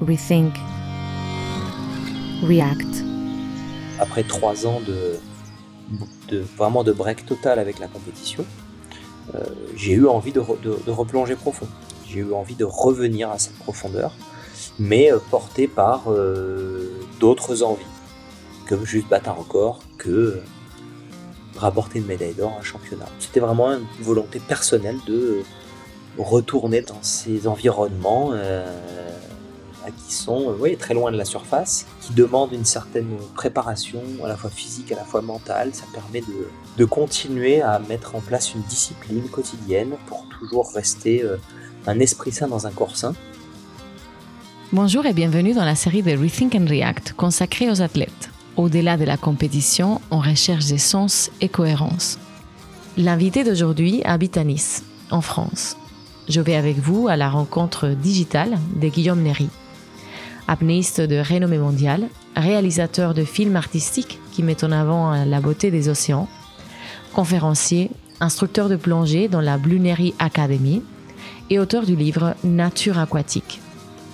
Rethink, React. Après trois ans de, vraiment de break total avec la compétition, euh, j'ai eu envie de, replonger profond. J'ai eu envie de revenir à cette profondeur, mais euh, porté par euh, d'autres envies que juste battre un record, que rapporter une médaille d'or à un championnat. C'était vraiment une volonté personnelle de retourner dans ces environnements qui sont euh, très loin de la surface, qui demandent une certaine préparation à la fois physique, à la fois mentale. Ça permet de, de continuer à mettre en place une discipline quotidienne pour toujours rester euh, un esprit sain dans un corps sain. Bonjour et bienvenue dans la série de Rethink and React consacrée aux athlètes. Au-delà de la compétition, on recherche des sens et cohérence. L'invité d'aujourd'hui habite à Nice, en France. Je vais avec vous à la rencontre digitale de Guillaume Néry apnéiste de renommée mondiale, réalisateur de films artistiques qui mettent en avant la beauté des océans, conférencier, instructeur de plongée dans la Blunery Academy et auteur du livre Nature aquatique.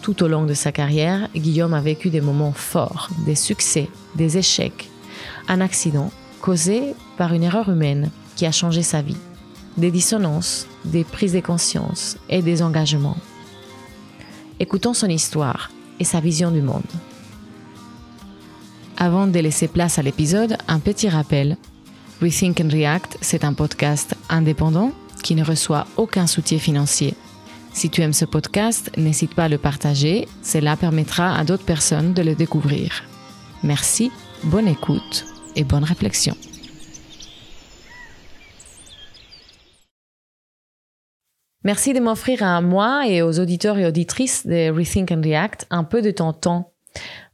Tout au long de sa carrière, Guillaume a vécu des moments forts, des succès, des échecs, un accident causé par une erreur humaine qui a changé sa vie, des dissonances, des prises de conscience et des engagements. Écoutons son histoire et sa vision du monde. Avant de laisser place à l'épisode, un petit rappel. Rethink and React, c'est un podcast indépendant qui ne reçoit aucun soutien financier. Si tu aimes ce podcast, n'hésite pas à le partager, cela permettra à d'autres personnes de le découvrir. Merci, bonne écoute et bonne réflexion. Merci de m'offrir à moi et aux auditeurs et auditrices de Rethink and React un peu de ton temps.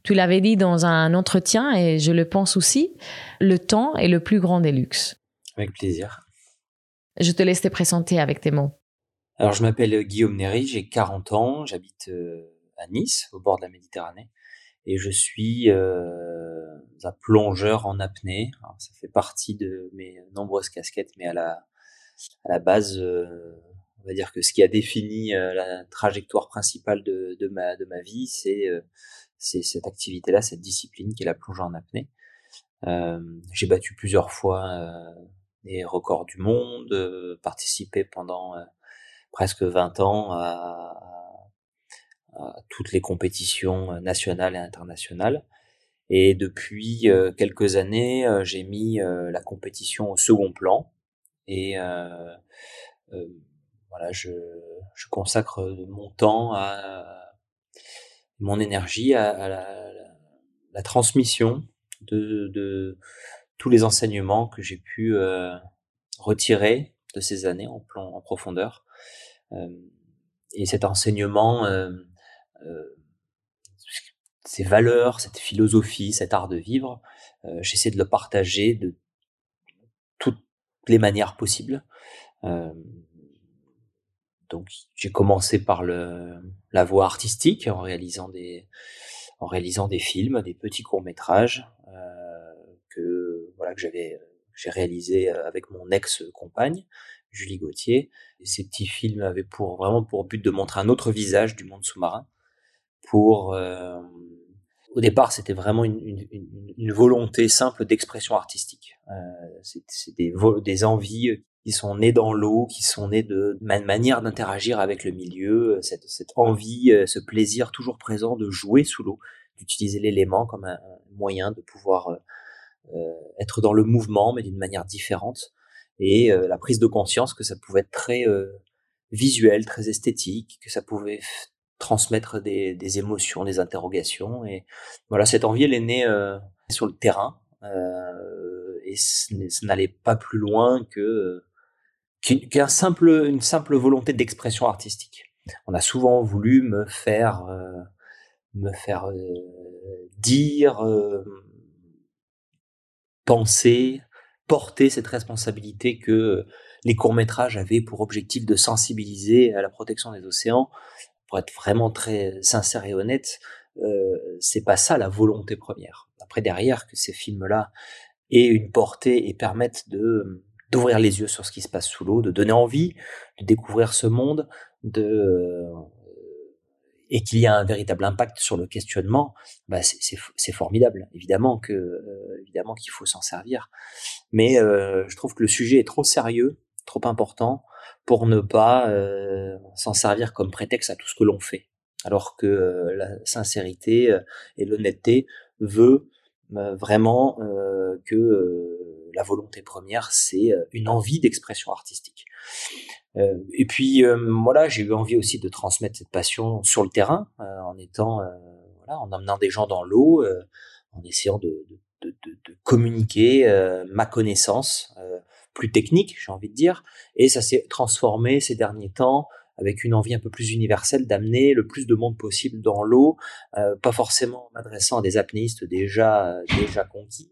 Tu l'avais dit dans un entretien et je le pense aussi, le temps est le plus grand des luxes. Avec plaisir. Je te laisse te présenter avec tes mots. Alors je m'appelle Guillaume Néry, j'ai 40 ans, j'habite euh, à Nice, au bord de la Méditerranée, et je suis euh, un plongeur en apnée. ça fait partie de mes nombreuses casquettes, mais à la, à la base, euh, on va dire que ce qui a défini euh, la trajectoire principale de, de, ma, de ma vie, c'est euh, cette activité-là, cette discipline qui est la plongée en apnée. Euh, j'ai battu plusieurs fois euh, des records du monde, participé pendant presque 20 ans à, à, toutes les compétitions nationales et internationales. Et depuis quelques années, j'ai mis la compétition au second plan. Et je, consacre mon temps à mon énergie à, la, transmission de, tous les enseignements que j'ai pu euh, retirer de ces années en profondeur. Euh, et cet enseignement, euh, ces valeurs, cette philosophie, cet art de vivre, j'essaie de le partager de toutes les manières possibles. Euh, donc j'ai commencé par le, la voie artistique en réalisant des en réalisant des films, des petits courts métrages euh, que voilà que j'avais j'ai réalisé avec mon ex compagne Julie Gauthier. Et ces petits films avaient pour vraiment pour but de montrer un autre visage du monde sous-marin. Pour euh, au départ, c'était vraiment une, une, une, volonté simple d'expression artistique. Euh, c'est des, des envies qui sont nés dans l'eau, qui sont nés de ma manière d'interagir avec le milieu, euh, cette, envie, euh, ce plaisir toujours présent de jouer sous l'eau, d'utiliser l'élément comme un moyen de pouvoir euh, être dans le mouvement, mais d'une manière différente, et la prise de conscience que ça pouvait être très visuel, très esthétique, que ça pouvait transmettre des, des, émotions, des interrogations, et voilà, cette envie, elle est née sur le terrain, et ça n'allait pas plus loin que qu'un simple, une simple volonté d'expression artistique. On a souvent voulu me faire, euh, me faire euh, dire, euh, penser, porter cette responsabilité que les courts métrages avaient pour objectif de sensibiliser à la protection des océans. Pour être vraiment très sincère et honnête, euh, c'est pas ça la volonté première. Après derrière que ces films-là aient une portée et permettent de d'ouvrir les yeux sur ce qui se passe sous l'eau, de donner envie de découvrir ce monde, de euh, et qu'il y a un véritable impact sur le questionnement, bah c'est formidable. Évidemment que euh, évidemment qu'il faut s'en servir, mais euh, je trouve que le sujet est trop sérieux, trop important pour ne pas euh, s'en servir comme prétexte à tout ce que l'on fait. Alors que la sincérité et l'honnêteté veut vraiment que la volonté première, c'est une envie d'expression artistique. Euh, et puis euh, voilà, j'ai eu envie aussi de transmettre cette passion sur le terrain, euh, en étant voilà, en amenant des gens dans l'eau, en essayant de communiquer ma connaissance plus technique, j'ai envie de dire. Et ça s'est transformé ces derniers temps avec une envie un peu plus universelle d'amener le plus de monde possible dans l'eau, euh, pas forcément m'adressant à des apnéistes déjà déjà conquis,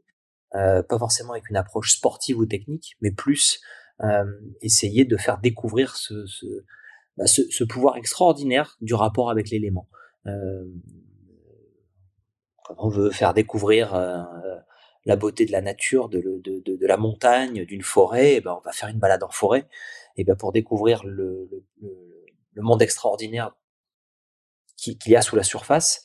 euh, pas forcément avec une approche sportive ou technique, mais plus euh, essayer de faire découvrir bah, ce, ce, pouvoir extraordinaire du rapport avec l'élément. Euh, quand on veut faire découvrir euh, la beauté de la nature, de, de, de, de la montagne, d'une forêt, eh ben on va faire une balade en forêt. Et ben pour découvrir le, le monde extraordinaire qu'il y a sous la surface,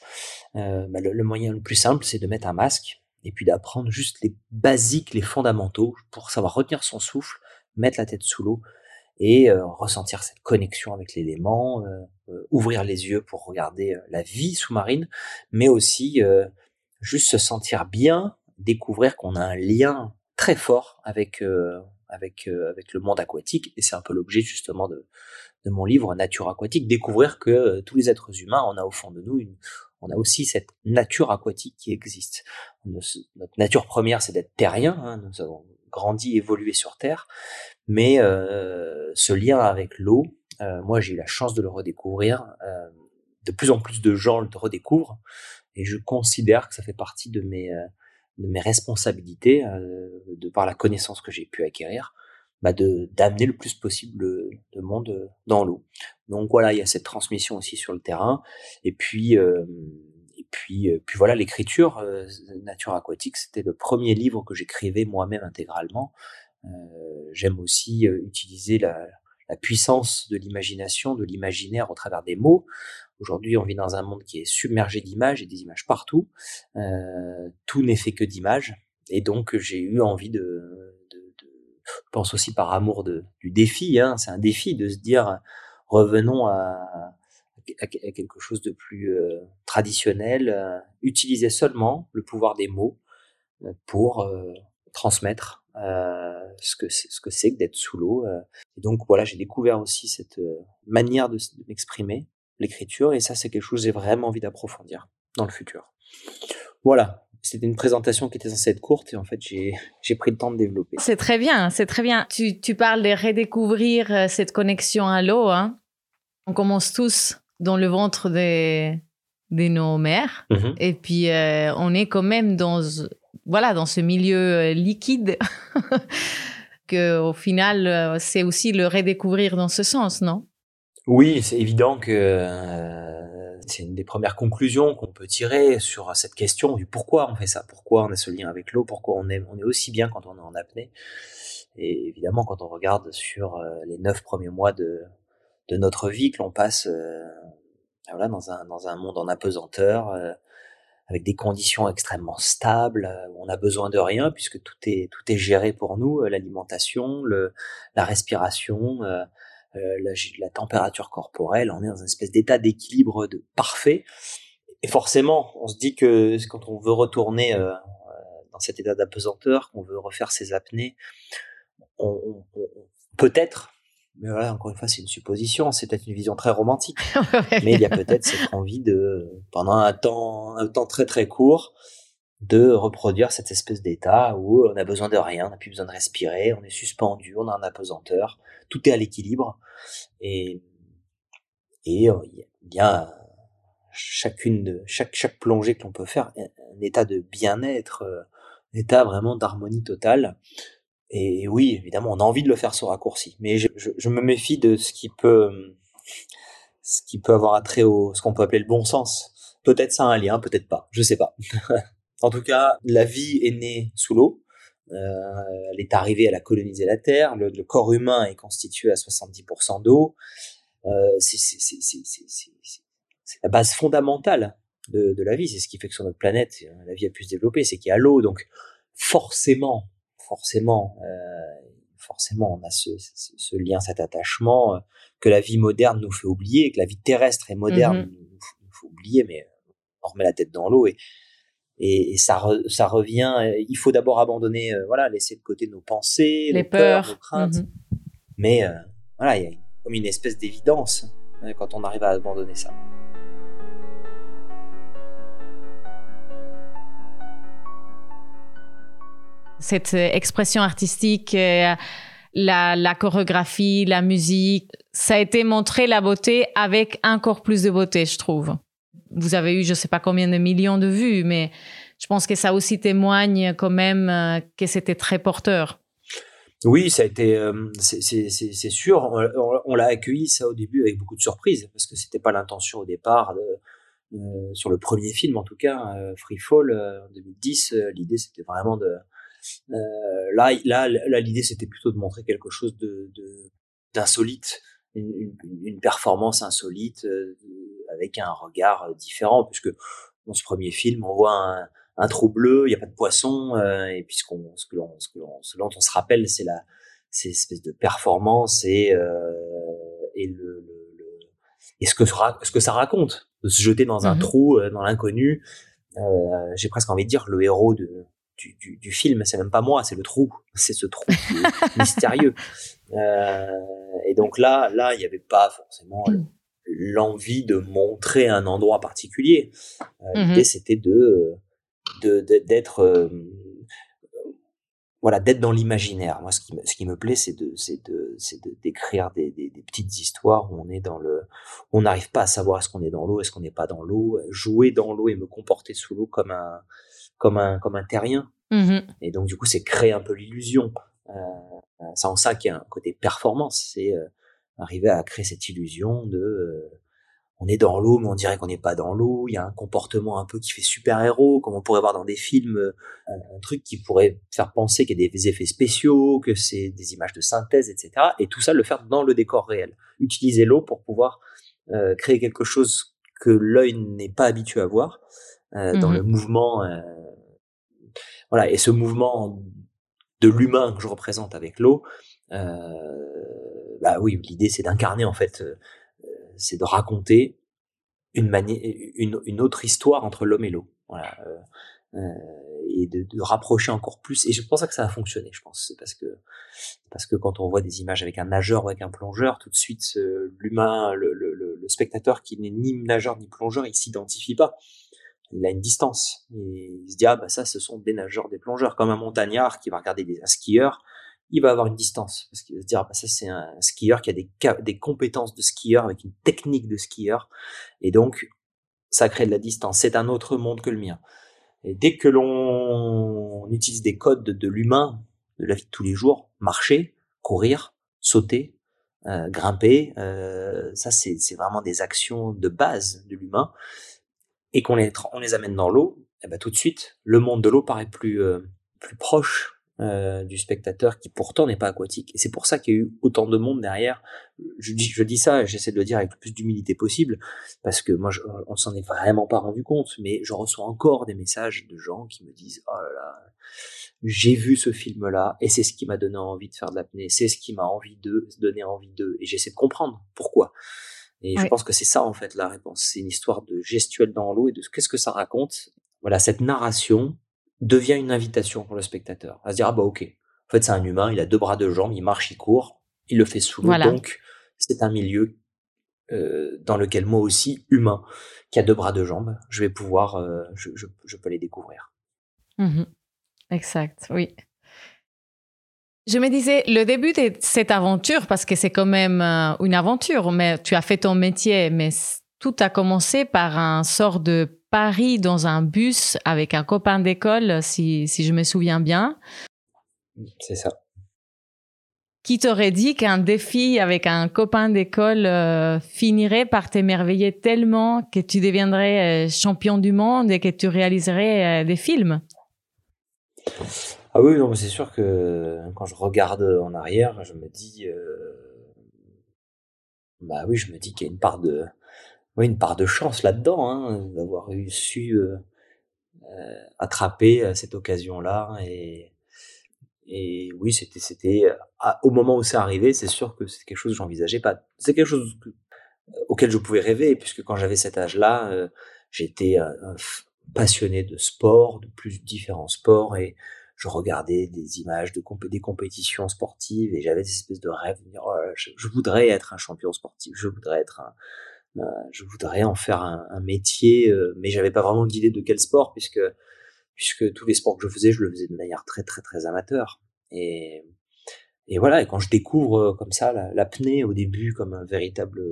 euh, bah le, moyen le plus simple, c'est de mettre un masque et puis d'apprendre juste les basiques, les fondamentaux pour savoir retenir son souffle mettre la tête sous l'eau et euh, ressentir cette connexion avec l'élément, euh, ouvrir les yeux pour regarder la vie sous-marine, mais aussi juste se sentir bien, découvrir qu'on a un lien très fort avec avec avec le monde aquatique et c'est un peu l'objet justement de de mon livre Nature aquatique, découvrir que tous les êtres humains, on a au fond de nous une on a aussi cette nature aquatique qui existe. Notre nature première, c'est d'être terrien. Hein, nous avons grandi, évolué sur Terre. Mais euh, ce lien avec l'eau, euh, moi j'ai eu la chance de le redécouvrir. Euh, de plus en plus de gens le redécouvrent et je considère que ça fait partie de mes de mes responsabilités, de par la connaissance que j'ai pu acquérir, bah de d'amener le plus possible de monde dans l'eau. Donc voilà, il y a cette transmission aussi sur le terrain. Et puis et puis, euh, puis voilà, l'écriture, euh, Nature aquatique, c'était le premier livre que j'écrivais moi-même intégralement. Euh, j'aime aussi utiliser la, la, puissance de l'imagination, de l'imaginaire au travers des mots. Aujourd'hui, on vit dans un monde qui est submergé d'images et des images partout. tout n'est fait que d'images. Et donc, j'ai eu envie de, pense aussi par amour de, du défi. Hein, c'est un défi de se dire, revenons à, quelque chose de plus euh, traditionnel, euh, utiliser seulement le pouvoir des mots euh, pour transmettre ce que ce que c'est que d'être sous l'eau. Donc voilà, j'ai découvert aussi cette manière de, m'exprimer, l'écriture, et ça c'est quelque chose que j'ai vraiment envie d'approfondir dans le futur. Voilà, c'était une présentation qui était censée être courte et en fait j'ai, pris le temps de développer. C'est très bien, c'est très bien. Tu, tu parles de redécouvrir cette connexion à l'eau. Hein. On commence tous dans le ventre de, de nos mères. Mhm. Et puis, euh, on est quand même dans, voilà, dans ce milieu euh, liquide que au final, euh, c'est aussi le redécouvrir dans ce sens, non? Oui, c'est évident que c'est une des premières conclusions qu'on peut tirer sur cette question du pourquoi on fait ça, pourquoi on a ce lien avec l'eau, pourquoi on est, on est aussi bien quand on est en apnée? Et évidemment, quand on regarde sur les neuf premiers mois de, de notre vie que l'on passe euh, voilà, dans, un, dans un monde en apesanteur, euh, avec des conditions extrêmement stables, euh, où on a besoin de rien puisque tout est, tout est géré pour nous, l'alimentation, le, la respiration, la, la, température corporelle, on est dans une espèce d'état d'équilibre de parfait. Et forcément, on se dit que quand on veut retourner dans cet état d'apesanteur, qu'on veut refaire ses apnées, on, on, peut-être mais voilà, encore une fois, c'est une supposition, c'est peut-être une vision très romantique. mais il y a peut-être cette envie de, pendant un temps, un temps très très court, de reproduire cette espèce d'état où on a besoin de rien, on n'a plus besoin de respirer, on est suspendu, on a un apesanteur, tout est à l'équilibre. Et, et euh, il y a chacune de, chaque, plongée que l'on peut faire, un état de bien-être, euh, un état vraiment d'harmonie totale. Et oui, évidemment, on a envie de le faire ce raccourci, mais je me méfie de ce qui peut, ce qui peut avoir attrait au, ce qu'on peut appeler le bon sens. Peut-être ça a un lien, peut-être pas, je sais pas. en tout cas, la vie est née sous l'eau. Euh, elle est arrivée, elle a colonisé la Terre. Le, le corps humain est constitué à 70% d'eau. Euh, c'est la base fondamentale de, de la vie. C'est ce qui fait que sur notre planète, la vie a pu se développer, c'est qu'il y a l'eau. Donc forcément, forcément, euh, forcément, on a ce, ce, ce, lien, cet attachement euh, que la vie moderne nous fait oublier, que la vie terrestre et moderne mmh nous, nous, fait oublier, mais on remet la tête dans l'eau et, et, et ça, re, ça revient. Euh, il faut d'abord abandonner, euh, voilà, laisser de côté nos pensées, les nos peurs, peurs nos craintes. Mhm. Mais euh, voilà, il y a comme une espèce d'évidence hein, quand on arrive à abandonner ça. Cette expression artistique, euh, la, la chorégraphie, la musique, ça a été montré la beauté avec encore plus de beauté, je trouve. Vous avez eu, je sais pas combien de millions de vues, mais je pense que ça aussi témoigne quand même euh, que c'était très porteur. Oui, ça euh, c'est sûr. On, l'a accueilli ça au début avec beaucoup de surprises parce que c'était pas l'intention au départ euh, sur le premier film en tout cas, euh, Free Fall en 2010. euh, l'idée c'était vraiment de, là, là, là, l'idée c'était plutôt de montrer quelque chose d'insolite, une, performance insolite avec un regard différent puisque dans ce premier film on voit un, un trou bleu, il n'y a pas de poisson, euh, et puis ce, qu'on, ce, que l'on, ce, que l'on, ce dont on se rappelle, c'est la, c'est espèce de performance et, euh, et le, le, le, et ce que, ce que ça raconte, de se jeter dans un Mhm. trou, euh, dans l'inconnu. J'ai presque envie de dire le héros de, du, du, du film, c'est même pas moi, c'est le trou, c'est ce trou mystérieux. Et donc là, là, il n'y avait pas forcément. l'envie de montrer un endroit particulier. Euh, Mhm. L'idée, c'était de, d'être, euh, voilà, d'être dans l'imaginaire. Moi, ce qui, me- ce qui me plaît, c'est de, c'est de, c'est de d'écrire des, des, des petites histoires où on est dans le, on n'arrive pas à savoir est-ce qu'on est dans l'eau, est-ce qu'on n'est pas dans l'eau, jouer dans l'eau et me comporter sous l'eau comme un, comme un, comme un terrien. Mhm. Et donc, du coup, c'est créer un peu l'illusion. Euh, c'est en ça qu'il y a un côté performance. C'est euh, arriver à créer cette illusion de euh, on est dans l'eau, mais on dirait qu'on n'est pas dans l'eau. Il y a un comportement un peu qui fait super-héros, comme on pourrait voir dans des films, euh, un, un truc qui pourrait faire penser qu'il y a des effets spéciaux, que c'est des images de synthèse, etc. Et tout ça, le faire dans le décor réel. Utiliser l'eau pour pouvoir euh, créer quelque chose que l'œil n'est pas habitué à voir, euh, dans Mhm. le mouvement. euh, voilà, et ce mouvement de l'humain que je représente avec l'eau, euh, bah oui, l'idée c'est d'incarner en fait, euh, c'est de raconter une, une, une autre histoire entre l'homme et l'eau. Euh, euh, et de, rapprocher encore plus. Et je pense que ça a fonctionné. Je pense c'est parce que parce que quand on voit des images avec un nageur ou avec un plongeur, tout de suite l'humain, le, le, spectateur qui n'est ni nageur ni plongeur, il s'identifie pas. Il a une distance. Il se dit ah bah ça ce sont des nageurs, des plongeurs, comme un montagnard qui va regarder des, un skieur il va avoir une distance. Parce qu'il va se dire ah bah ça c'est un skieur qui a des, des compétences de skieur avec une technique de skieur. Et donc ça crée de la distance. C'est un autre monde que le mien. Et dès que l'on utilise des codes de, l'humain de la vie de tous les jours marcher courir sauter euh, grimper euh, ça c'est vraiment des actions de base de l'humain. Et qu'on les on les amène dans l'eau et ben tout de suite le monde de l'eau paraît plus euh, plus proche euh, du spectateur qui pourtant n'est pas aquatique. Et c'est pour ça qu'il y a eu autant de monde derrière. Je dis, je dis ça, j'essaie de le dire avec le plus d'humilité possible, parce que moi, je, on s'en est vraiment pas rendu compte, mais je reçois encore des messages de gens qui me disent, oh là là, j'ai vu ce film-là, et c'est ce qui m'a donné envie de faire de l'apnée, c'est ce qui m'a envie de donner envie d'eux, et j'essaie de comprendre pourquoi. Et je pense que c'est ça, en fait, la réponse. C'est une histoire de gestuelle dans l'eau et de qu'est-ce que ça raconte. Voilà, cette narration, devient une invitation pour le spectateur à se dire ah bah ok en fait c'est un humain il a deux bras deux jambes il marche il court il le fait sous l'eau voilà. donc c'est un milieu euh, dans lequel moi aussi humain qui a deux bras deux jambes je vais pouvoir euh, je, je, je, peux les découvrir mmh. exact oui je me disais, le début de cette aventure, parce que c'est quand même euh, une aventure, mais tu as fait ton métier, mais tout a commencé par un sort de Paris dans un bus avec un copain d'école, si, si je me souviens bien. C'est ça. Qui t'aurait dit qu'un défi avec un copain d'école euh, finirait par t'émerveiller tellement que tu deviendrais euh, champion du monde et que tu réaliserais euh, des films? Ah oui, non, c'est sûr que quand je regarde en arrière, je me dis, bah oui, je me dis qu'il y a une part de, oui, une part de chance là-dedans, hein, d'avoir su attraper cette occasion-là et oui, c'était, c'était, au moment où c'est arrivé, c'est sûr que c'est quelque chose que j'envisageais pas. C'est quelque chose auquel je pouvais rêver, puisque quand j'avais cet âge-là, euh, j'étais passionné de sport, de plus différents sports, et je regardais des images de des compétitions sportives, et j'avais des espèces de rêves de dire, oh je, voudrais être un champion sportif, je voudrais être un, je voudrais en faire un, un métier, euh, mais j'avais pas vraiment d'idée de quel sport, puisque puisque tous les sports que je faisais, je le faisais de manière très très très amateur. Et, et voilà, et quand je découvre euh, comme ça l'apnée au début comme un véritable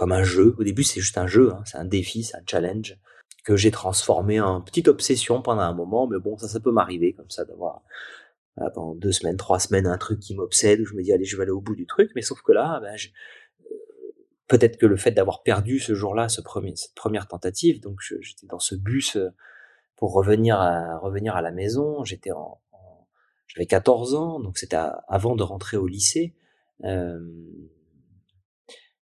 comme un jeu. Au début, c'est juste un jeu, hein, c'est un défi, c'est un challenge que j'ai transformé en petite obsession pendant un moment. Mais bon, ça, ça peut m'arriver comme ça d'avoir pendant deux semaines, trois semaines, un truc qui m'obsède où je me dis allez, je vais aller au bout du truc. Mais sauf que là, ben, peut-être que le fait d'avoir perdu ce jour-là, cette première tentative, donc j'étais dans ce bus euh, pour revenir à, la maison. J'étais en, j'avais 14 ans, donc c'était avant de rentrer au lycée. Euh,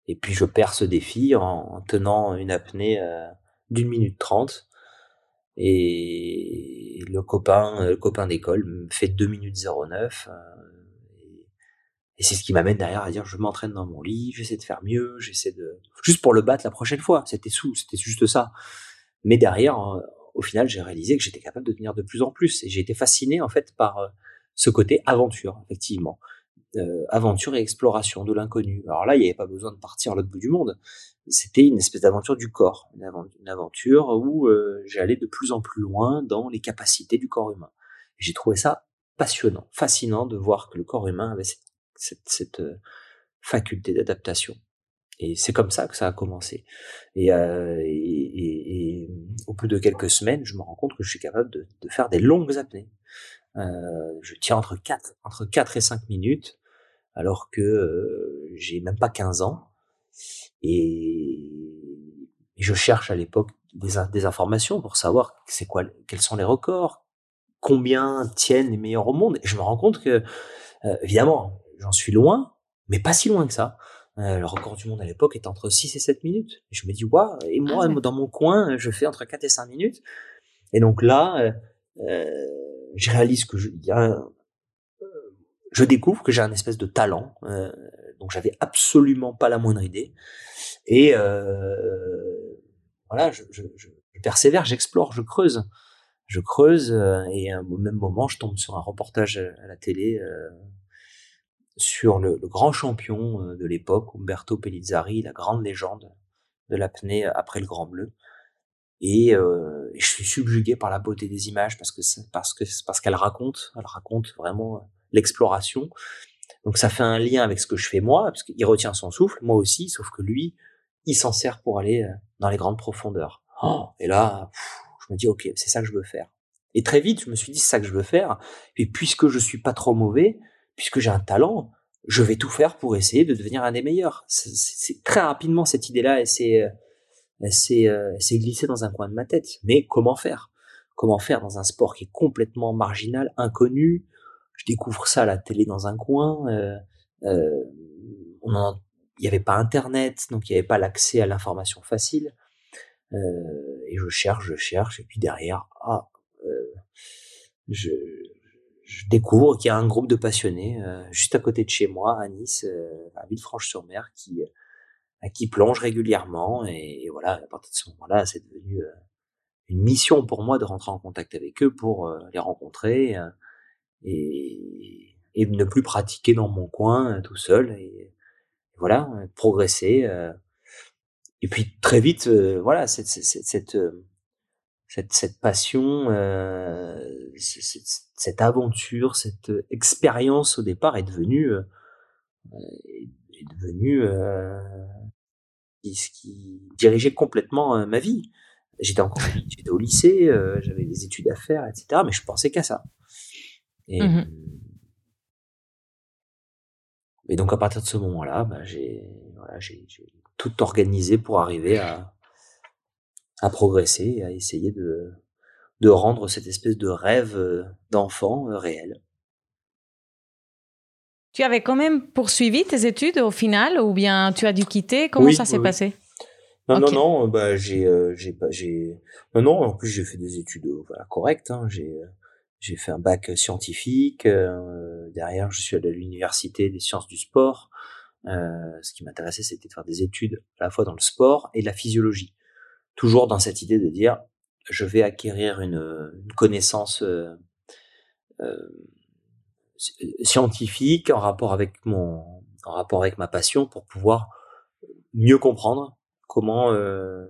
et puis je perds ce défi en, tenant une apnée euh, d'une minute trente. Et le copain, le copain d'école me fait 2 minutes 09. Et c'est ce qui m'amène derrière à dire je m'entraîne dans mon lit, j'essaie de faire mieux, j'essaie de juste pour le battre la prochaine fois. C'était sous, c'était juste ça. Mais derrière, au final, j'ai réalisé que j'étais capable de tenir de plus en plus et j'ai été fasciné en fait par euh, ce côté aventure, effectivement. Euh, aventure et exploration de l'inconnu. Alors là, il n'y avait pas besoin de partir à l'autre bout du monde. C'était une espèce d'aventure du corps, une, aventure où euh, j'allais de plus en plus loin dans les capacités du corps humain. J'ai trouvé ça passionnant, fascinant de voir que le corps humain avait cette cette, euh, faculté d'adaptation. Et c'est comme ça que ça a commencé. Et, euh, et, au bout de quelques semaines, je me rends compte que je suis capable de, faire des longues apnées. Euh, je tiens entre 4, entre 4 et 5 minutes, alors que j'ai même pas 15 ans. Et, je cherche à l'époque des, des, informations pour savoir c'est quoi, quels sont les records, combien tiennent les meilleurs au monde. Et je me rends compte que, évidemment, j'en suis loin, mais pas si loin que ça. Euh, le record du monde à l'époque était entre 6 et 7 minutes. Et je me dis, waouh, et moi, ah dans mon coin, je fais entre 4 et 5 minutes. Et donc là, euh, euh, je réalise que je, y a, je découvre que j'ai un espèce de talent. Euh, donc j'avais absolument pas la moindre idée. Et voilà, je, je, je, persévère, j'explore, je creuse. Je creuse et au même moment, je tombe sur un reportage à la télé sur le, grand champion euh, de l'époque, Umberto Pellizzari, la grande légende de l'apnée après le Grand Bleu. Et, euh, je suis subjugué par la beauté des images parce que parce que parce qu'elle raconte, elle raconte vraiment euh, l'exploration. Donc ça fait un lien avec ce que je fais moi, parce qu'il retient son souffle, moi aussi, sauf que lui, il s'en sert pour aller dans les grandes profondeurs. Oh, et là, je me dis ok, c'est ça que je veux faire. Et très vite, je me suis dit c'est ça que je veux faire. Et puisque je suis pas trop mauvais, puisque j'ai un talent, je vais tout faire pour essayer de devenir un des meilleurs. C'est très rapidement cette idée-là, elle s'est, euh, glissée dans un coin de ma tête. Mais comment faire? Comment faire dans un sport qui est complètement marginal, inconnu? Je découvre ça à la télé dans un coin. Euh, euh, il n'y avait pas Internet, donc il n'y avait pas l'accès à l'information facile. et je cherche, je cherche, et puis derrière, ah, je, je découvre qu'il y a un groupe de passionnés euh, juste à côté de chez moi, à Nice, euh, à Villefranche-sur-Mer, qui, euh, qui plonge régulièrement. Et, voilà, à partir de ce moment-là, c'est devenu une mission pour moi de rentrer en contact avec eux pour les rencontrer et, et, ne plus pratiquer dans mon coin tout seul. Et, voilà, progresser. et puis très vite, voilà, cette, cette, cette cette, cette passion, euh, cette, cette, aventure, cette expérience au départ est devenue, euh, est devenue euh, ce qui dirigeait complètement euh, ma vie. J'étais encore j'étais au lycée, euh, j'avais des études à faire, etc. Mais je pensais qu'à ça. Et, mmh et donc à partir de ce moment-là, bah, j'ai voilà, j'ai tout organisé pour arriver à à progresser à essayer de, de rendre cette espèce de rêve euh, d'enfant euh, réel. Tu avais quand même poursuivi tes études au final ou bien tu as dû quitter? Comment ça s'est passé? Non, non, non, bah, j'ai, euh, j'ai pas, j'ai, non, non, en plus j'ai fait des études euh, voilà, correctes. Hein, j'ai, euh, j'ai fait un bac scientifique. derrière, je suis allé à l'université des sciences du sport. ce qui m'intéressait, c'était de faire des études à la fois dans le sport et la physiologie. Toujours dans cette idée de dire, je vais acquérir une, connaissance scientifique en rapport avec mon en rapport avec ma passion pour pouvoir mieux comprendre comment euh,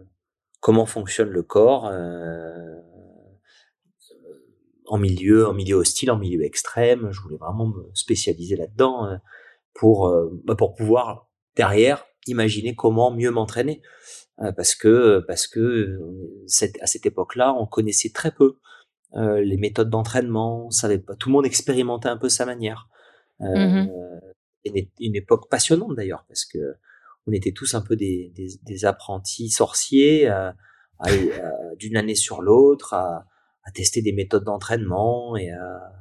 fonctionne le corps euh, en milieu hostile en milieu extrême. Je voulais vraiment me spécialiser là-dedans euh, bah, pour pouvoir derrière imaginer comment mieux m'entraîner parce que parce que cette, à cette époque-là on connaissait très peu euh, les méthodes d'entraînement, savait pas. Tout le monde expérimentait un peu sa manière. Euh, mmh une, époque passionnante d'ailleurs parce que on était tous un peu des, des, des apprentis sorciers, euh, d'une année sur l'autre, à, à, tester des méthodes d'entraînement et à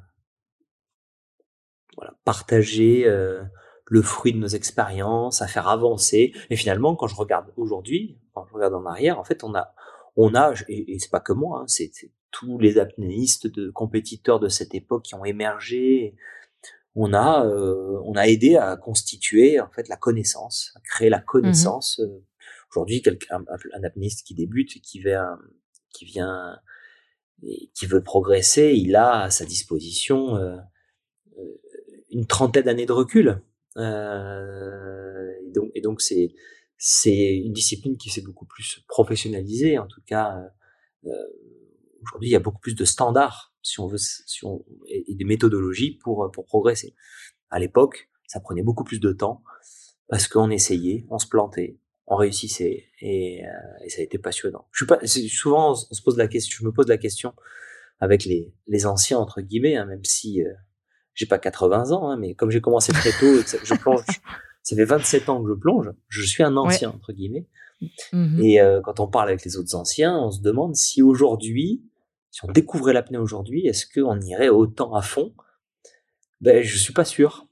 voilà, partager euh, le fruit de nos expériences, à faire avancer. Et finalement, quand je regarde aujourd'hui, quand je regarde en arrière, en fait, on a, on a, et, et c'est pas que moi, hein, c'est tous les apnéistes de compétiteurs de cette époque qui ont émergé. On a, euh, on a aidé à constituer en fait la connaissance, à créer la connaissance. Euh, aujourd'hui, quelqu'un, un, apnéiste qui débute qui vient, qui vient, et qui veut progresser, il a à sa disposition euh, une trentaine d'années de recul. Et donc, et donc c'est une discipline qui s'est beaucoup plus professionnalisée, en tout cas. Euh, Aujourd'hui, il y a beaucoup plus de standards, si on veut, et, des méthodologies pour, progresser. À l'époque, ça prenait beaucoup plus de temps parce qu'on essayait, on se plantait, on réussissait et, euh, ça a été passionnant. Souvent, on se pose la question, je me pose la question avec les, anciens entre guillemets, hein, même si euh, j'ai pas 80 ans, hein, mais comme j'ai commencé très tôt, je plonge, ça fait 27 ans que je plonge, je suis un ancien entre guillemets. Mmh et euh, quand on parle avec les autres anciens, on se demande si aujourd'hui, si on découvrait l'apnée aujourd'hui, est-ce qu'on irait autant à fond? Ben, je suis pas sûr.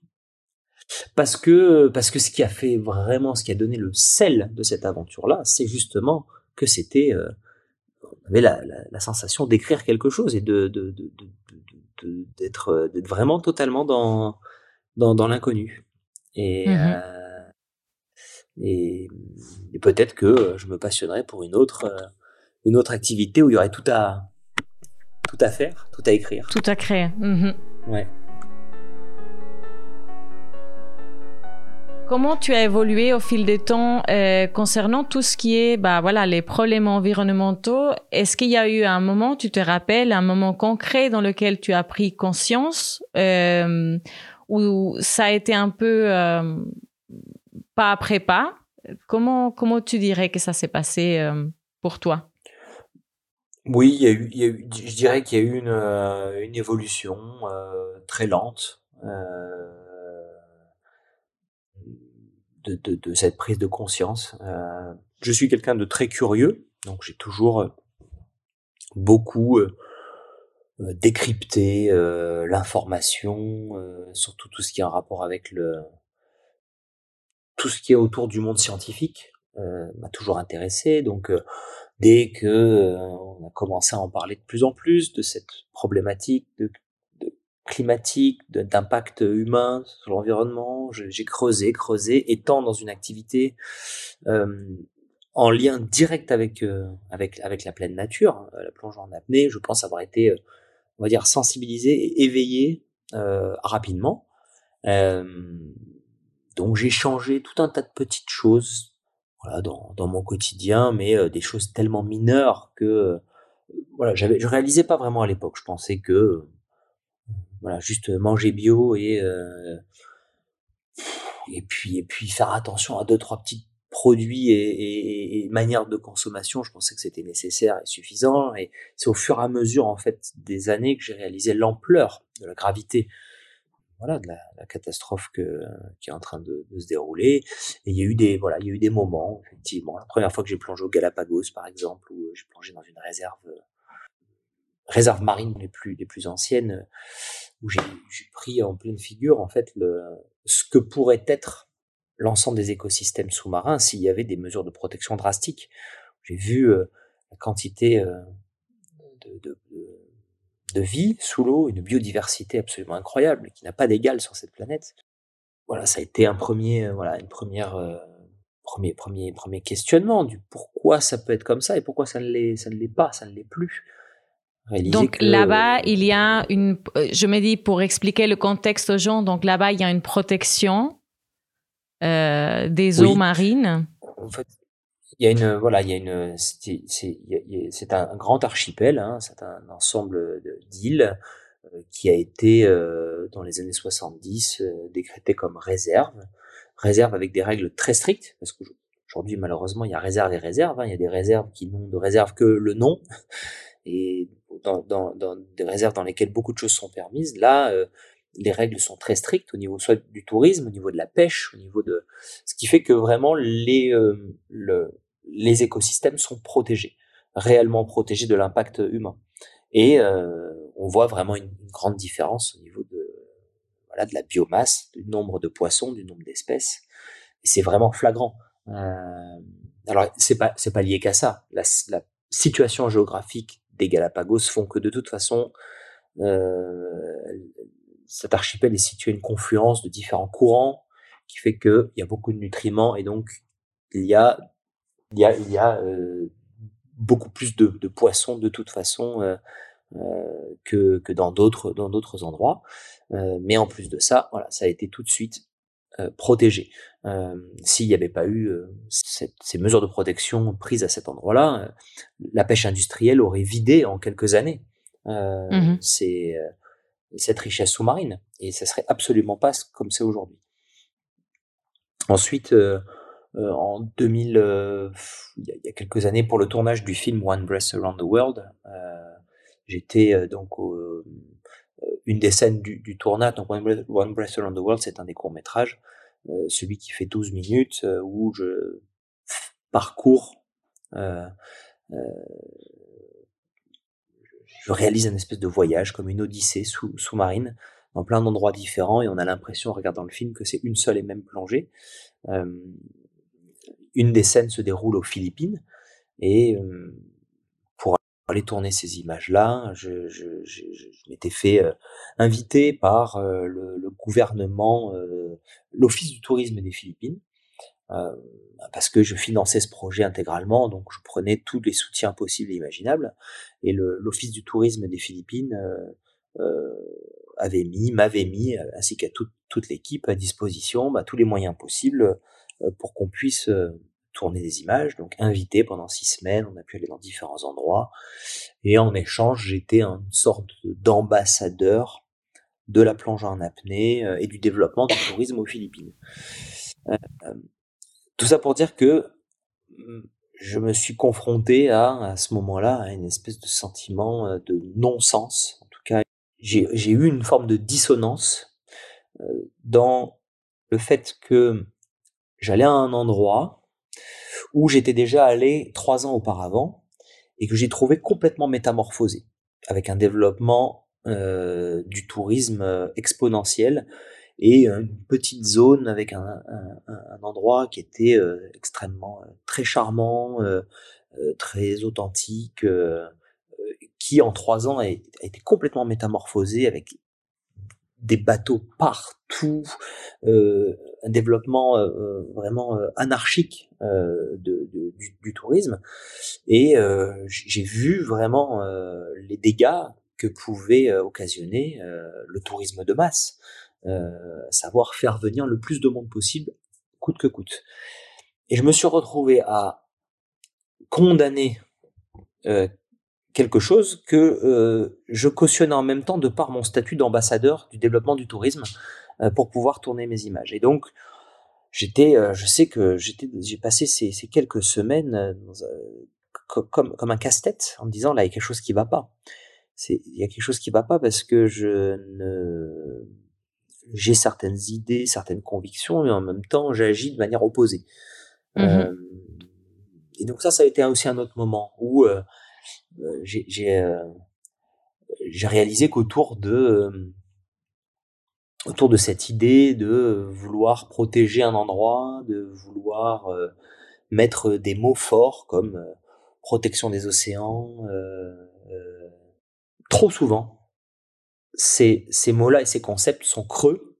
Parce que, parce que ce qui a fait vraiment, ce qui a donné le sel de cette aventure-là, c'est justement que c'était, euh, on avait la, la, sensation d'écrire quelque chose et de, de, de, d'être, d'être vraiment totalement dans, dans, dans l'inconnu. Et, mmh euh, et, peut-être que euh, je me passionnerais pour une autre, euh, une autre activité où il y aurait tout à, tout à faire, tout à écrire. Tout à créer. Mhm. Ouais. Comment tu as évolué au fil des temps euh, concernant tout ce qui est bah, voilà, les problèmes environnementaux? Est-ce qu'il y a eu un moment, tu te rappelles, un moment concret dans lequel tu as pris conscience euh, où ça a été un peu euh, pas après pas? Comment, comment tu dirais que ça s'est passé pour toi? Oui, il y a eu, je dirais qu'il y a eu une, évolution très lente de, cette prise de conscience. je suis quelqu'un de très curieux, donc j'ai toujours beaucoup décrypté l'information, surtout tout ce qui est en rapport avec le, tout ce qui est autour du monde scientifique euh, m'a toujours intéressé. Donc, euh, dès que euh, on a commencé à en parler de plus en plus de cette problématique de climatique, d'impact humain sur l'environnement, j'ai creusé, creusé, étant dans une activité en lien direct avec avec avec la pleine nature, hein, la plonge en apnée. Je pense avoir été, on va dire, sensibilisé et éveillé rapidement. Euh, donc j'ai changé tout un tas de petites choses voilà, dans, dans mon quotidien, mais euh, des choses tellement mineures que euh, voilà, je réalisais pas vraiment à l'époque. Je pensais que euh, voilà, juste manger bio et et puis et puis faire attention à deux trois petits produits et, et, manières de consommation. Je pensais que c'était nécessaire et suffisant. Et c'est au fur et à mesure en fait des années que j'ai réalisé l'ampleur de la gravité voilà de la, catastrophe que, qui est en train de, se dérouler il y a eu des voilà il y a eu des moments effectivement la première fois que j'ai plongé au Galapagos par exemple où j'ai plongé dans une réserve réserve marine les plus les plus anciennes où j'ai pris en pleine figure en fait le ce que pourrait être l'ensemble des écosystèmes sous-marins s'il y avait des mesures de protection drastiques. J'ai vu la quantité de, de, de, vie sous l'eau, une biodiversité absolument incroyable qui n'a pas d'égal sur cette planète. Voilà, ça a été un premier, voilà, une première premier, premier, premier questionnement du pourquoi ça peut être comme ça et pourquoi ça ne l'est, ça ne l'est pas, ça ne l'est plus. Donc là-bas, il y a une, euh, je me dis pour expliquer le contexte aux gens, donc là-bas, il y a une protection euh, des eaux marines. En fait, il y a une, voilà, il y a une, c'est, un grand archipel, hein, c'est un ensemble d'îles euh, qui a été dans les années 70 décrété comme réserve réserve avec des règles très strictes, parce qu'aujourd'hui, malheureusement, il y a réserve et réserve. Hein. Il y a des réserves qui n'ont de réserve que le nom, et dans, des réserves dans lesquelles beaucoup de choses sont permises. Là, euh, les règles sont très strictes au niveau soit du tourisme, au niveau de la pêche, au niveau de ce qui fait que vraiment les euh, le, les écosystèmes sont protégés, réellement protégés de l'impact humain. Et euh, on voit vraiment une, grande différence au niveau de voilà, de la biomasse, du nombre de poissons, du nombre d'espèces. C'est vraiment flagrant. Alors, c'est pas, c'est pas lié qu'à ça. La, situation géographique des Galapagos font que de toute façon, euh, cet archipel est situé à une confluence de différents courants qui fait qu'il y a beaucoup de nutriments et donc il y a, euh, beaucoup plus de, poissons de toute façon euh, que, dans d'autres endroits. Mais en plus de ça, ça a été tout de suite euh. S'il n'y avait pas eu cette, ces mesures de protection prises à cet endroit-là, la pêche industrielle aurait vidé en quelques années mmh cette richesse sous-marine et ça serait absolument pas comme c'est aujourd'hui. Ensuite, en 2000, euh, il y a quelques années, pour le tournage du film One Breath Around the World, J'étais donc une des scènes du, du tournage, donc One Breath, Around the World, c'est un des courts métrages, celui qui fait 12 minutes où je parcours, je réalise un espèce de voyage comme une odyssée sous, sous-marine dans plein d'endroits différents et on a l'impression en regardant le film que c'est une seule et même plongée. une des scènes se déroule aux Philippines et aller tourner ces images-là, je, je, je, je m'étais fait euh, inviter par euh, le, le, gouvernement, euh, l'Office du tourisme des Philippines, parce que je finançais ce projet intégralement, donc je prenais tous les soutiens possibles et imaginables. Et l'Office du tourisme des Philippines avait mis, m'avait mis, ainsi qu'à toute, toute l'équipe, à disposition bah, tous les moyens possibles pour qu'on puisse tourner des images, donc invité pendant six semaines, on a pu aller dans différents endroits, et en échange, j'étais une sorte d'ambassadeur de la plongée en apnée euh, et du développement du tourisme aux Philippines. Euh, euh, tout ça pour dire que mm, je me suis confronté à, à ce moment-là, à une espèce de sentiment de non-sens. En tout cas, j'ai eu une forme de dissonance dans le fait que j'allais à un endroit où j'étais déjà allé trois ans auparavant et que j'ai trouvé complètement métamorphosé, avec un développement euh, du tourisme euh, exponentiel et une petite zone avec un, endroit qui était euh, extrêmement très charmant, très authentique, qui en trois ans a, a, été complètement métamorphosé avec des bateaux partout, euh, un développement euh, euh vraiment euh, anarchique euh, de, de, du, du, tourisme. Et j'ai vu vraiment les dégâts que pouvait occasionner le tourisme de masse, savoir faire venir le plus de monde possible, coûte que coûte. Et je me suis retrouvé à condamner quelque chose que euh, je cautionnais en même temps de par mon statut d'ambassadeur du développement du tourisme euh, pour pouvoir tourner mes images. Et donc, j'étais, euh, je sais que j'étais, j'ai passé ces, ces, quelques semaines comme, comme un casse-tête en me disant là il y a quelque chose qui va pas. C'est, il y a quelque chose qui va pas parce que je ne, j'ai certaines idées, certaines convictions, mais en même temps j'agis de manière opposée. Mmh et donc ça, ça a été aussi un autre moment où j'ai euh, j'ai réalisé qu'autour de autour de cette idée de vouloir protéger un endroit, de vouloir mettre des mots forts comme protection des océans. trop souvent, ces, ces mots-là et ces concepts sont creux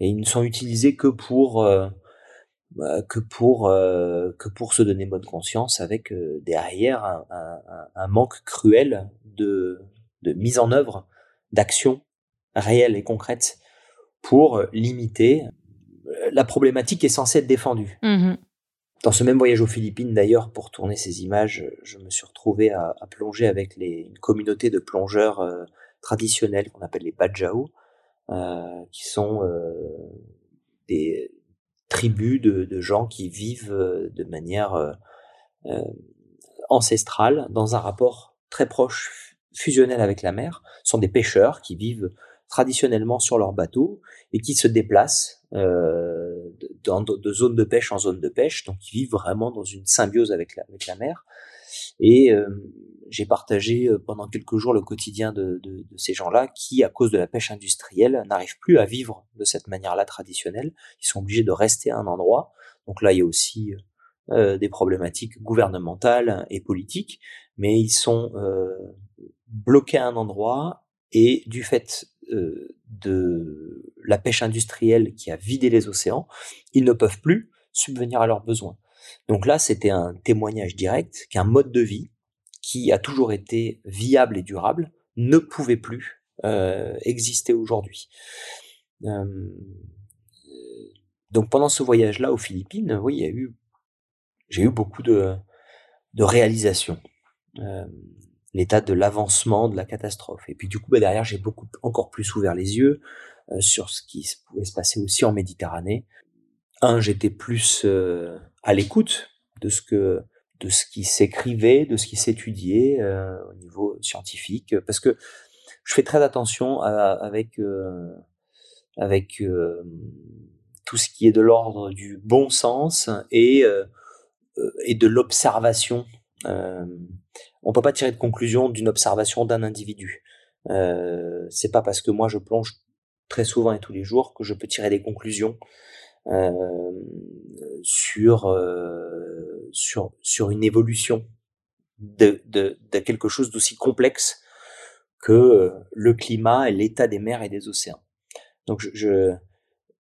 et ils ne sont utilisés que pour que pour que pour se donner bonne conscience avec derrière un, un, un, manque cruel de, de mise en œuvre d'actions réelles et concrètes pour limiter la problématique qui est censée être défendue. Mmh Dans ce même voyage aux Philippines, d'ailleurs, pour tourner ces images, je me suis retrouvé à, à plonger avec les, une communauté de plongeurs euh, traditionnels qu'on appelle les Bajau, euh, qui sont euh, des tribus de, gens qui vivent euh, de manière euh, ancestrale dans un rapport très proche fusionnel avec la mer. Ce sont des pêcheurs qui vivent traditionnellement sur leur bateau et qui se déplacent euh, dans, de, zone de pêche en zone de pêche, donc ils vivent vraiment dans une symbiose avec la mer. Et euh, j'ai partagé euh, pendant quelques jours le quotidien de, ces gens-là qui, à cause de la pêche industrielle, n'arrivent plus à vivre de cette manière-là traditionnelle. Ils sont obligés de rester à un endroit. Donc là, il y a aussi euh, des problématiques gouvernementales et politiques, mais ils sont bloqués à un endroit et du fait de la pêche industrielle qui a vidé les océans, ils ne peuvent plus subvenir à leurs besoins. Donc là, c'était un témoignage direct qu'un mode de vie qui a toujours été viable et durable ne pouvait plus euh, exister aujourd'hui. Euh, donc pendant ce voyage-là aux Philippines, oui, j'ai eu beaucoup de, de réalisations. Euh, l'état de l'avancement de la catastrophe. Et puis du coup, bah, derrière, j'ai beaucoup encore plus ouvert les yeux sur ce qui pouvait se passer aussi en Méditerranée. Un, j'étais plus à l'écoute de ce que de ce qui s'écrivait, de ce qui s'étudiait euh, au niveau scientifique, parce que je fais très attention avec euh, avec euh, tout ce qui est de l'ordre du bon sens et et de l'observation. On peut pas tirer de conclusion d'une observation d'un individu. Euh, c'est pas parce que moi je plonge très souvent et tous les jours que je peux tirer des conclusions sur, euh, sur sur une évolution de, de, de quelque chose d'aussi complexe que euh, le climat et l'état des mers et des océans. Donc je,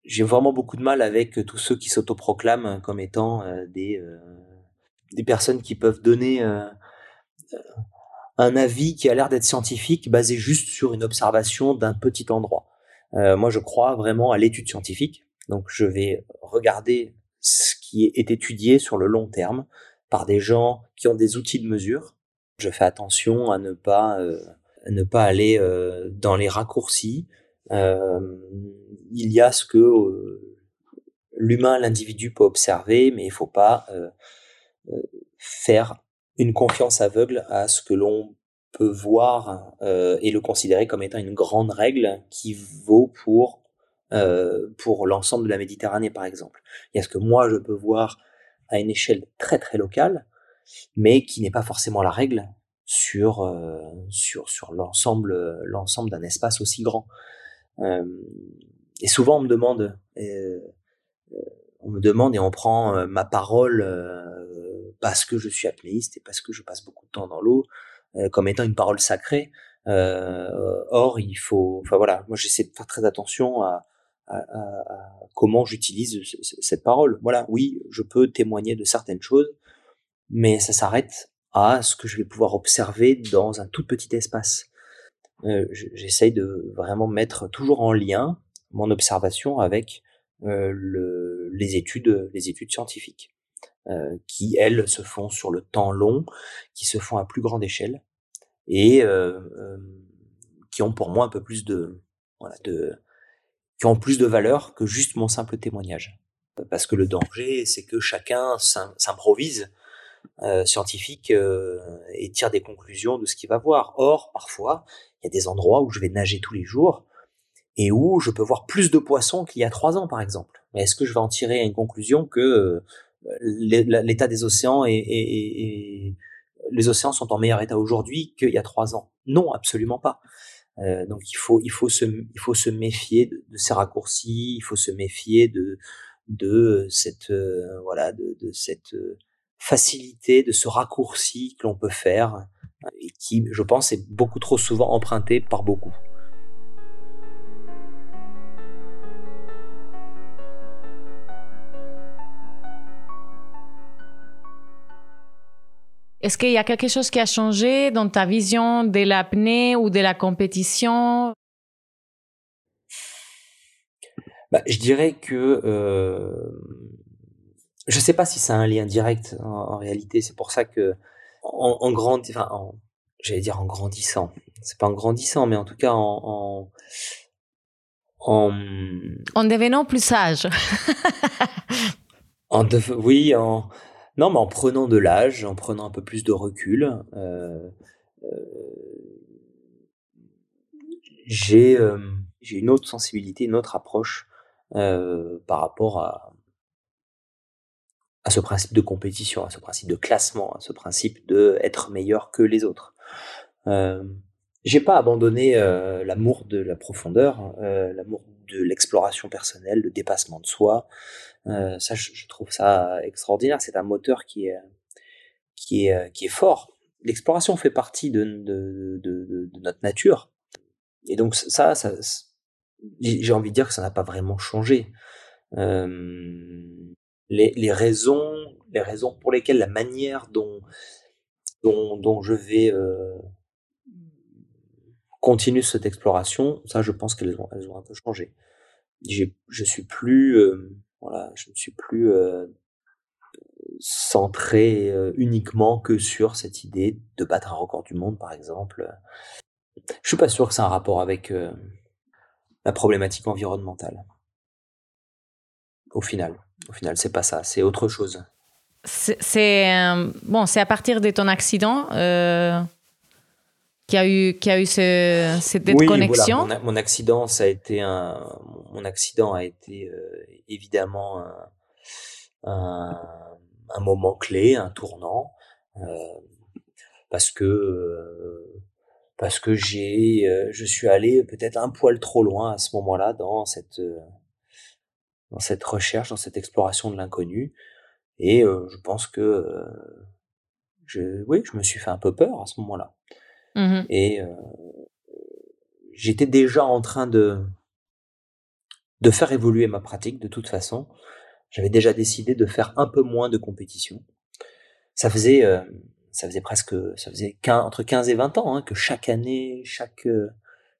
j'ai vraiment beaucoup de mal avec tous ceux qui s'autoproclament comme étant euh, des euh, des personnes qui peuvent donner un avis qui a l'air d'être scientifique basé juste sur une observation d'un petit endroit. Euh, moi, je crois vraiment à l'étude scientifique. Donc, je vais regarder ce qui est étudié sur le long terme par des gens qui ont des outils de mesure. Je fais attention à ne pas euh, ne pas aller euh, dans les raccourcis. Euh, il y a ce que euh, l'humain, l'individu peut observer, mais il faut pas euh, faire une confiance aveugle à ce que l'on peut voir euh, et le considérer comme étant une grande règle qui vaut pour euh, pour l'ensemble de la Méditerranée par exemple. Il y a ce que moi je peux voir à une échelle très très locale, mais qui n'est pas forcément la règle sur euh, sur sur l'ensemble l'ensemble d'un espace aussi grand. Euh, et souvent on me demande on me demande et on prend ma parole parce que je suis apnéiste et parce que je passe beaucoup de temps dans l'eau, comme étant une parole sacrée. Or, il faut, enfin voilà, moi j'essaie de faire très attention à, comment j'utilise cette parole. Voilà, oui, je peux témoigner de certaines choses, mais ça s'arrête à ce que je vais pouvoir observer dans un tout petit espace. Euh, J'essaye de vraiment mettre toujours en lien mon observation avec euh, le, les études, les études scientifiques. Euh, qui elles se font sur le temps long, qui se font à plus grande échelle et euh, qui ont pour moi un peu plus de, voilà, de qui ont plus de valeur que juste mon simple témoignage. Parce que le danger, c'est que chacun s'improvise euh, scientifique euh, et tire des conclusions de ce qu'il va voir. Or, parfois, il y a des endroits où je vais nager tous les jours et où je peux voir plus de poissons qu'il y a trois ans, par exemple. Mais est-ce que je vais en tirer une conclusion que l'état des océans et, et, les océans sont en meilleur état aujourd'hui qu'il y a trois ans? Non, absolument pas. Donc il faut, il faut se, il faut se méfier de, ces raccourcis, il faut se méfier de, de cette, voilà, de, de cette facilité, de ce raccourci que l'on peut faire et qui, je pense, est beaucoup trop souvent emprunté par beaucoup. Est-ce qu'il y a quelque chose qui a changé dans ta vision de l'apnée ou de la compétition? Bah, Je dirais que euh, je ne sais pas si c'est un lien direct en, réalité. C'est pour ça que en, en enfin, j'allais dire en grandissant. C'est pas en grandissant, mais en tout cas en, en, en devenant plus sage. en oui, en non, mais en prenant de l'âge, en prenant un peu plus de recul, euh, euh, j'ai euh, j'ai une autre sensibilité, une autre approche par rapport à, à ce principe de compétition, à ce principe de classement, à ce principe de être meilleur que les autres. Euh, j'ai pas abandonné l'amour de la profondeur, l'amour de l'exploration personnelle, le dépassement de soi, euh, ça, je, trouve ça extraordinaire. C'est un moteur qui est, qui est, qui est fort. L'exploration fait partie de, de, notre nature. Et donc ça, j'ai envie de dire que ça n'a pas vraiment changé. Euh, les, les, raisons, les raisons pour lesquelles la manière dont, dont, dont je vais euh, continuer cette exploration, ça, je pense qu'elles ont, elles ont un peu changé. Je suis plus, euh, voilà, je ne suis plus euh, centré uniquement que sur cette idée de battre un record du monde, par exemple. Je suis pas sûr que c'est un rapport avec la problématique environnementale. Au final, au final, c'est pas ça, c'est autre chose. C'est bon, c'est à partir de ton accident qui a eu qui a eu ce, cette déconnexion. Oui, mon, accident, ça a été un mon accident a été euh, évidemment un, un, moment clé, un tournant, euh, parce que euh, parce que j'ai je suis allé peut-être un poil trop loin à ce moment-là dans cette dans cette recherche, dans cette exploration de l'inconnu, et je pense que je oui, je me suis fait un peu peur à ce moment-là. Mmh et euh, j'étais déjà en train de, de faire évoluer ma pratique de toute façon. J'avais déjà décidé de faire un peu moins de compétition. Ça faisait, euh, ça faisait presque, ça faisait entre 15 et 20 ans hein, que chaque année, chaque, euh,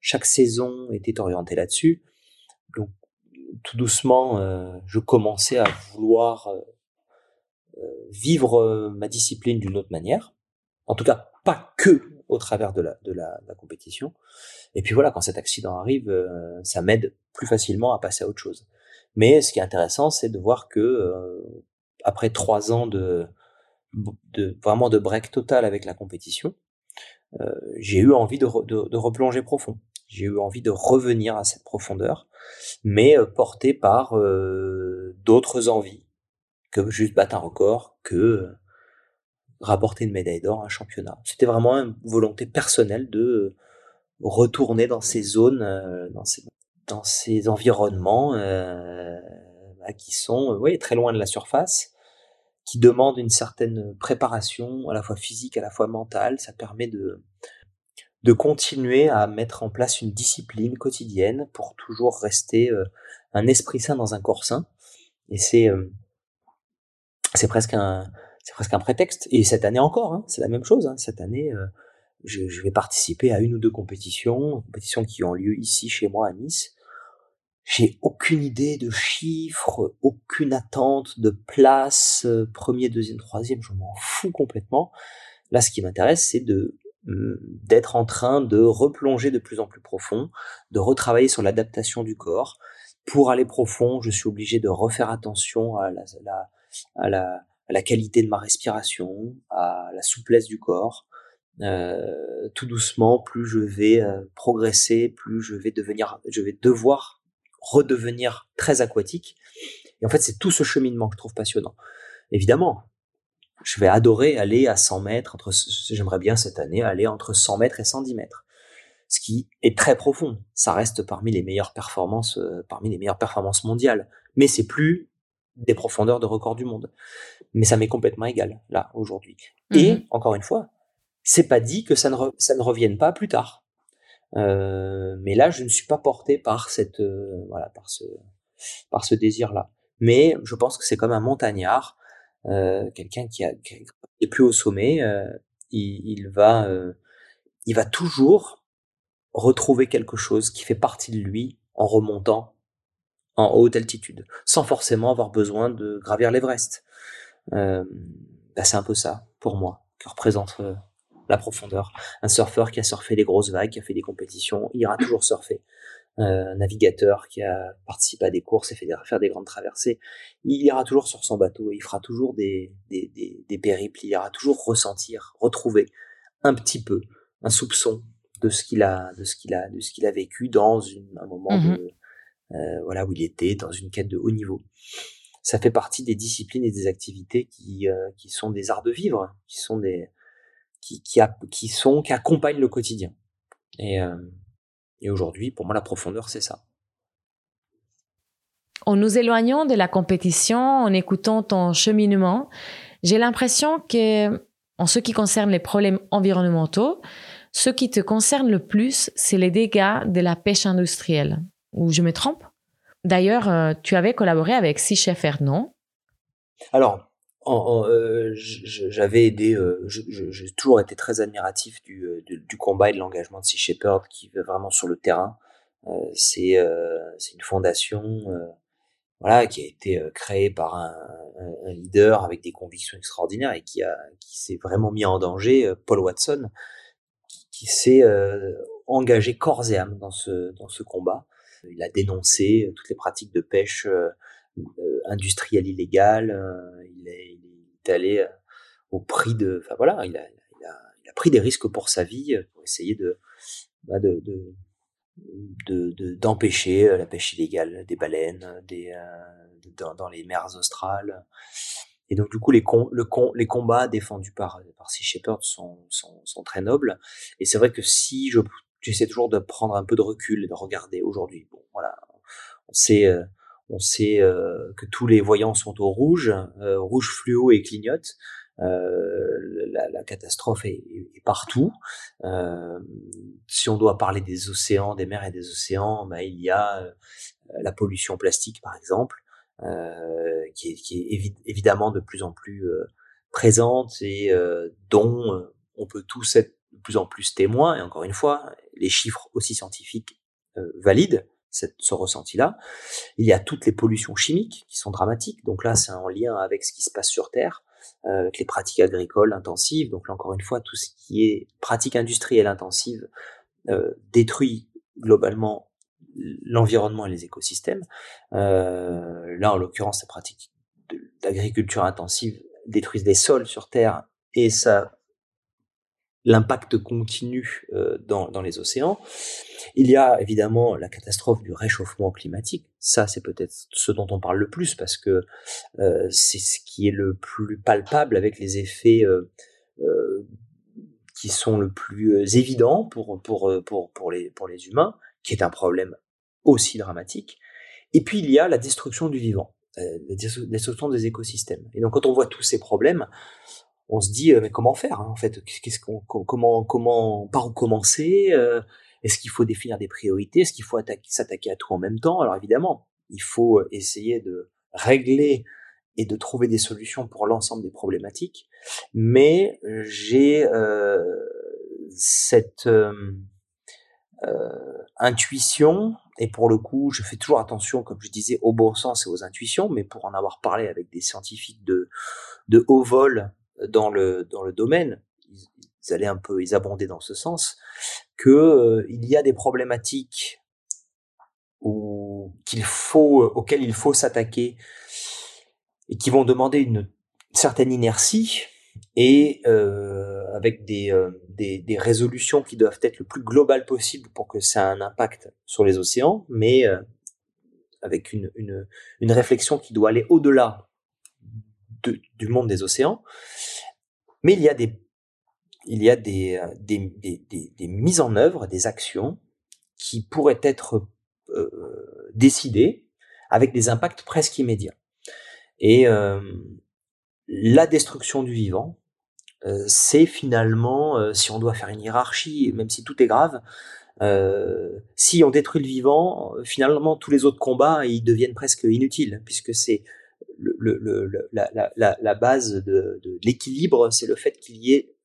chaque saison était orientée là-dessus. Donc, tout doucement, je commençais à vouloir vivre ma discipline d'une autre manière. En tout cas, pas que au travers de la, compétition. Et puis voilà, quand cet accident arrive, euh, ça m'aide plus facilement à passer à autre chose. Mais ce qui est intéressant, c'est de voir que euh, après trois ans de, de vraiment de break total avec la compétition, euh, j'ai eu envie de, de, de, replonger profond. J'ai eu envie de revenir à cette profondeur, mais porté par d'autres envies que juste battre un record, que rapporter une médaille d'or à un championnat. C'était vraiment une volonté personnelle de retourner dans ces zones, euh, dans ces, environnements euh, bah, qui sont euh, oui, très loin de la surface, qui demandent une certaine préparation, à la fois physique, à la fois mentale. Ça permet de, de continuer à mettre en place une discipline quotidienne pour toujours rester un esprit sain dans un corps sain. Et c'est c'est presque un, c'est presque un prétexte. Et cette année encore, hein, c'est la même chose. Hein. Cette année, euh, je, vais participer à une ou deux compétitions, compétitions qui ont lieu ici chez moi à Nice. J'ai aucune idée de chiffres, aucune attente de place, euh, premier, deuxième, troisième, je m'en fous complètement. Là, ce qui m'intéresse, c'est de mm, d'être en train de replonger de plus en plus profond, de retravailler sur l'adaptation du corps. Pour aller profond, je suis obligé de refaire attention à la, à la à la qualité de ma respiration, à la souplesse du corps. Euh, tout doucement, plus je vais euh, progresser, plus je vais devenir, je vais devoir redevenir très aquatique. Et en fait, c'est tout ce cheminement que je trouve passionnant. Évidemment, je vais adorer aller à 100 mètres. Entre, j'aimerais bien cette année aller entre 100 mètres et 110 mètres. ce qui est très profond. Ça reste parmi les meilleures performances, euh, parmi les meilleures performances mondiales. Mais c'est plus des profondeurs de record du monde. Mais ça m'est complètement égal, là, aujourd'hui. Et, mhm. encore une fois, c'est pas dit que ça ne, ça ne revienne pas plus tard. Euh, mais là, je ne suis pas porté par cette, euh, voilà, par ce, par ce désir-là. Mais je pense que c'est comme un montagnard, euh, quelqu'un qui, a, qui est plus au sommet, euh, il, il, va, euh, il va toujours retrouver quelque chose qui fait partie de lui en remontant en haute altitude, sans forcément avoir besoin de gravir l'Everest. Euh, bah c'est un peu ça pour moi que représente euh, la profondeur. Un surfeur qui a surfé les grosses vagues, qui a fait des compétitions, il ira toujours surfer. Euh, un navigateur qui a participé à des courses et fait des, faire des grandes traversées, il ira toujours sur son bateau et il fera toujours des, des, des, des périples, il ira toujours ressentir, retrouver un petit peu, un soupçon de ce qu'il a, de ce qu'il a, de ce qu'il a vécu dans une, un moment mmh de, euh, voilà où il était dans une quête de haut niveau. Ça fait partie des disciplines et des activités qui, euh, qui sont des arts de vivre, qui sont des qui, qui, qui sont qui accompagnent le quotidien. Et, euh, et aujourd'hui, pour moi, la profondeur, c'est ça. En nous éloignant de la compétition, en écoutant ton cheminement, j'ai l'impression que, en ce qui concerne les problèmes environnementaux, ce qui te concerne le plus, c'est les dégâts de la pêche industrielle. Ou je me trompe? D'ailleurs, euh, tu avais collaboré avec Shepherd, non? Alors, euh, j'avais aidé, euh, j'ai toujours été très admiratif du, du combat et de l'engagement de Sea Shepherd qui va vraiment sur le terrain. c'est une fondation voilà, qui a été créée par un, leader avec des convictions extraordinaires et qui, qui s'est vraiment mis en danger, Paul Watson, qui, qui s'est engagé corps et âme dans ce, dans ce combat. Il a dénoncé euh, toutes les pratiques de pêche euh, euh, industrielle illégale. il, est, allé au prix de, enfin voilà, il a, pris des risques pour sa vie pour essayer de, bah de, de d'empêcher de, la pêche illégale des baleines dans, les mers australes. Et donc du coup les, com le com les combats défendus par, par Sea Shepherd sont, sont très nobles. Et c'est vrai que si je j'essaie toujours de prendre un peu de recul et de regarder aujourd'hui. Bon, voilà, on sait, euh, on sait euh, que tous les voyants sont au rouge, euh, rouge fluo et clignote. La, catastrophe est, partout. si on doit parler des océans, des mers et des océans, bah, il y a la pollution plastique, par exemple, qui est évidemment de plus en plus présente et dont on peut tous être de plus en plus témoins, et encore une fois, les chiffres aussi scientifiques euh, valident ce ressenti-là. Il y a toutes les pollutions chimiques qui sont dramatiques, donc là c'est en lien avec ce qui se passe sur Terre, euh, avec les pratiques agricoles intensives, donc là encore une fois, tout ce qui est pratique industrielle intensive euh, détruit globalement l'environnement et les écosystèmes. Là en l'occurrence, ces pratiques d'agriculture intensive détruisent des sols sur Terre et ça l'impact continu euh, dans, dans, les océans. Il y a évidemment la catastrophe du réchauffement climatique. Ça, c'est peut-être ce dont on parle le plus parce que euh, c'est ce qui est le plus palpable avec les effets euh, qui sont le plus évidents pour, pour, pour, pour, les, pour les humains, qui est un problème aussi dramatique. Et puis il y a la destruction du vivant, la destruction des écosystèmes. Et donc quand on voit tous ces problèmes, on se dit euh, mais comment faire hein, en fait? Qu'est-ce qu'on comment comment par où commencer euh, est-ce qu'il faut définir des priorités? Est-ce qu'il faut s'attaquer à tout en même temps? Alors évidemment il faut euh, essayer de régler et de trouver des solutions pour l'ensemble des problématiques. Mais j'ai cette intuition et pour le coup je fais toujours attention comme je disais au bon sens et aux intuitions mais pour en avoir parlé avec des scientifiques de de haut vol dans le, dans le domaine, ils, allaient un peu, ils abondaient dans ce sens, que euh, il y a des problématiques où, qu'il faut, auxquelles il faut s'attaquer et qui vont demander une certaine inertie et avec des, des, des, résolutions qui doivent être le plus globales possible pour que ça ait un impact sur les océans, mais avec une, une, une réflexion qui doit aller au-delà du monde des océans. Mais il y a des, il y a des, des, des, des, mises en œuvre, des actions qui pourraient être décidées avec des impacts presque immédiats. Et la destruction du vivant, c'est finalement, si on doit faire une hiérarchie, même si tout est grave, euh, si on détruit le vivant, finalement tous les autres combats ils deviennent presque inutiles puisque c'est le, le, la, la, la, base de, de l'équilibre, c'est le fait qu'il y ait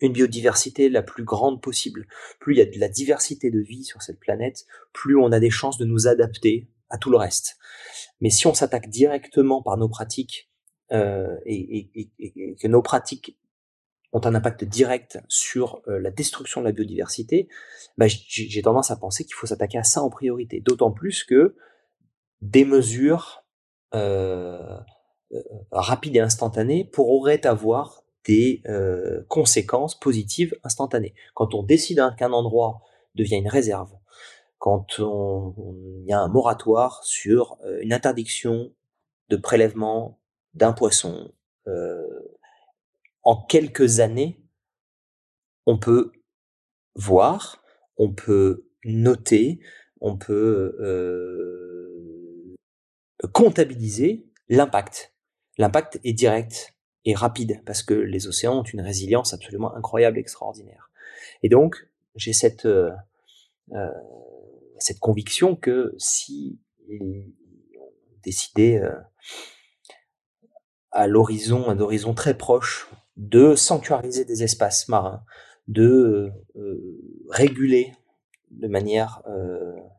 une biodiversité la plus grande possible. Plus il y a de la diversité de vie sur cette planète, plus on a des chances de nous adapter à tout le reste. Mais si on s'attaque directement par nos pratiques euh, et, et, et, que nos pratiques ont un impact direct sur euh, la destruction de la biodiversité, bah, j'ai tendance à penser qu'il faut s'attaquer à ça en priorité. D'autant plus que des mesures euh, euh rapides et instantanées pourraient avoir des euh, conséquences positives instantanées. Quand on décide qu'un endroit devient une réserve, quand il y a un moratoire sur une interdiction de prélèvement d'un poisson, euh, en quelques années, on peut voir, on peut noter, on peut euh, comptabiliser l'impact. L'impact est direct et rapide parce que les océans ont une résilience absolument incroyable, extraordinaire. Et donc, j'ai cette, euh, euh conviction que si on décidait euh, à l'horizon, un horizon très proche, de sanctuariser des espaces marins, de réguler de manière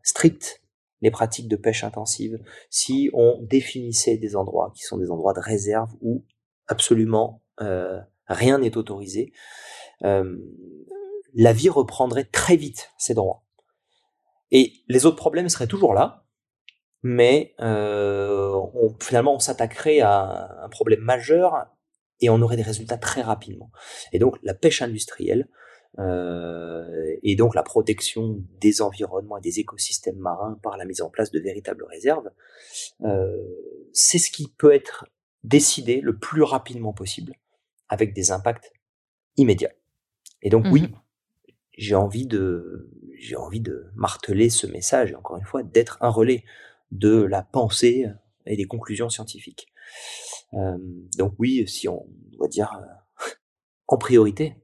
stricte les pratiques de pêche intensive, si on définissait des endroits qui sont des endroits de réserve où absolument euh, rien n'est autorisé, la vie reprendrait très vite ses droits. Et les autres problèmes seraient toujours là, mais on, finalement on s'attaquerait à un problème majeur et on aurait des résultats très rapidement. Et donc la pêche industrielle euh, et donc la protection des environnements et des écosystèmes marins par la mise en place de véritables réserves, euh, c'est ce qui peut être décidé le plus rapidement possible avec des impacts immédiats. Et donc oui, mmh j'ai envie de j'ai envie de marteler ce message encore une fois d'être un relais de la pensée et des conclusions scientifiques. Euh, donc oui, si on doit dire euh, en priorité,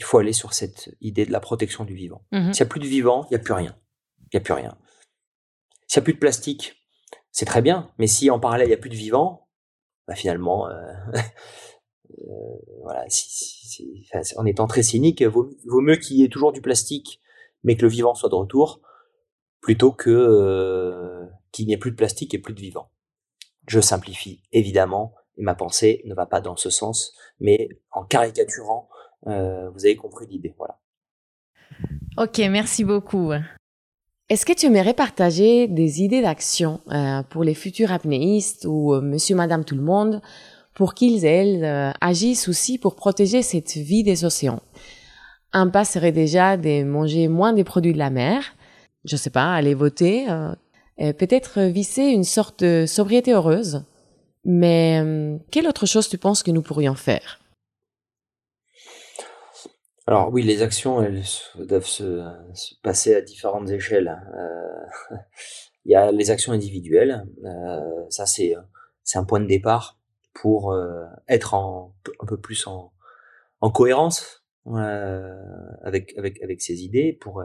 il faut aller sur cette idée de la protection du vivant. Mmh S'il n'y a plus de vivant, il n'y a plus rien. Il n'y a plus rien. S'il n'y a plus de plastique, c'est très bien, mais si en parallèle il n'y a plus de vivant, bah finalement, euh, voilà, en étant très cynique, vaut, vaut mieux qu'il y ait toujours du plastique, mais que le vivant soit de retour, plutôt que qu'il n'y ait plus de plastique et plus de vivant. Je simplifie évidemment, et ma pensée ne va pas dans ce sens, mais en caricaturant, euh, vous avez compris l'idée. Voilà. Ok, merci beaucoup. Est-ce que tu aimerais partager des idées d'action euh, pour les futurs apnéistes ou euh, monsieur, madame, tout le monde pour qu'ils, elles, agissent aussi pour protéger cette vie des océans? Un pas serait déjà de manger moins des produits de la mer, je sais pas, aller voter, euh, peut-être visser une sorte de sobriété heureuse. Mais euh, quelle autre chose tu penses que nous pourrions faire? Alors oui, les actions elles doivent se, passer à différentes échelles. Euh, il y a les actions individuelles. ça c'est c'est un point de départ pour être en, un peu plus en, en cohérence avec avec avec ses idées pour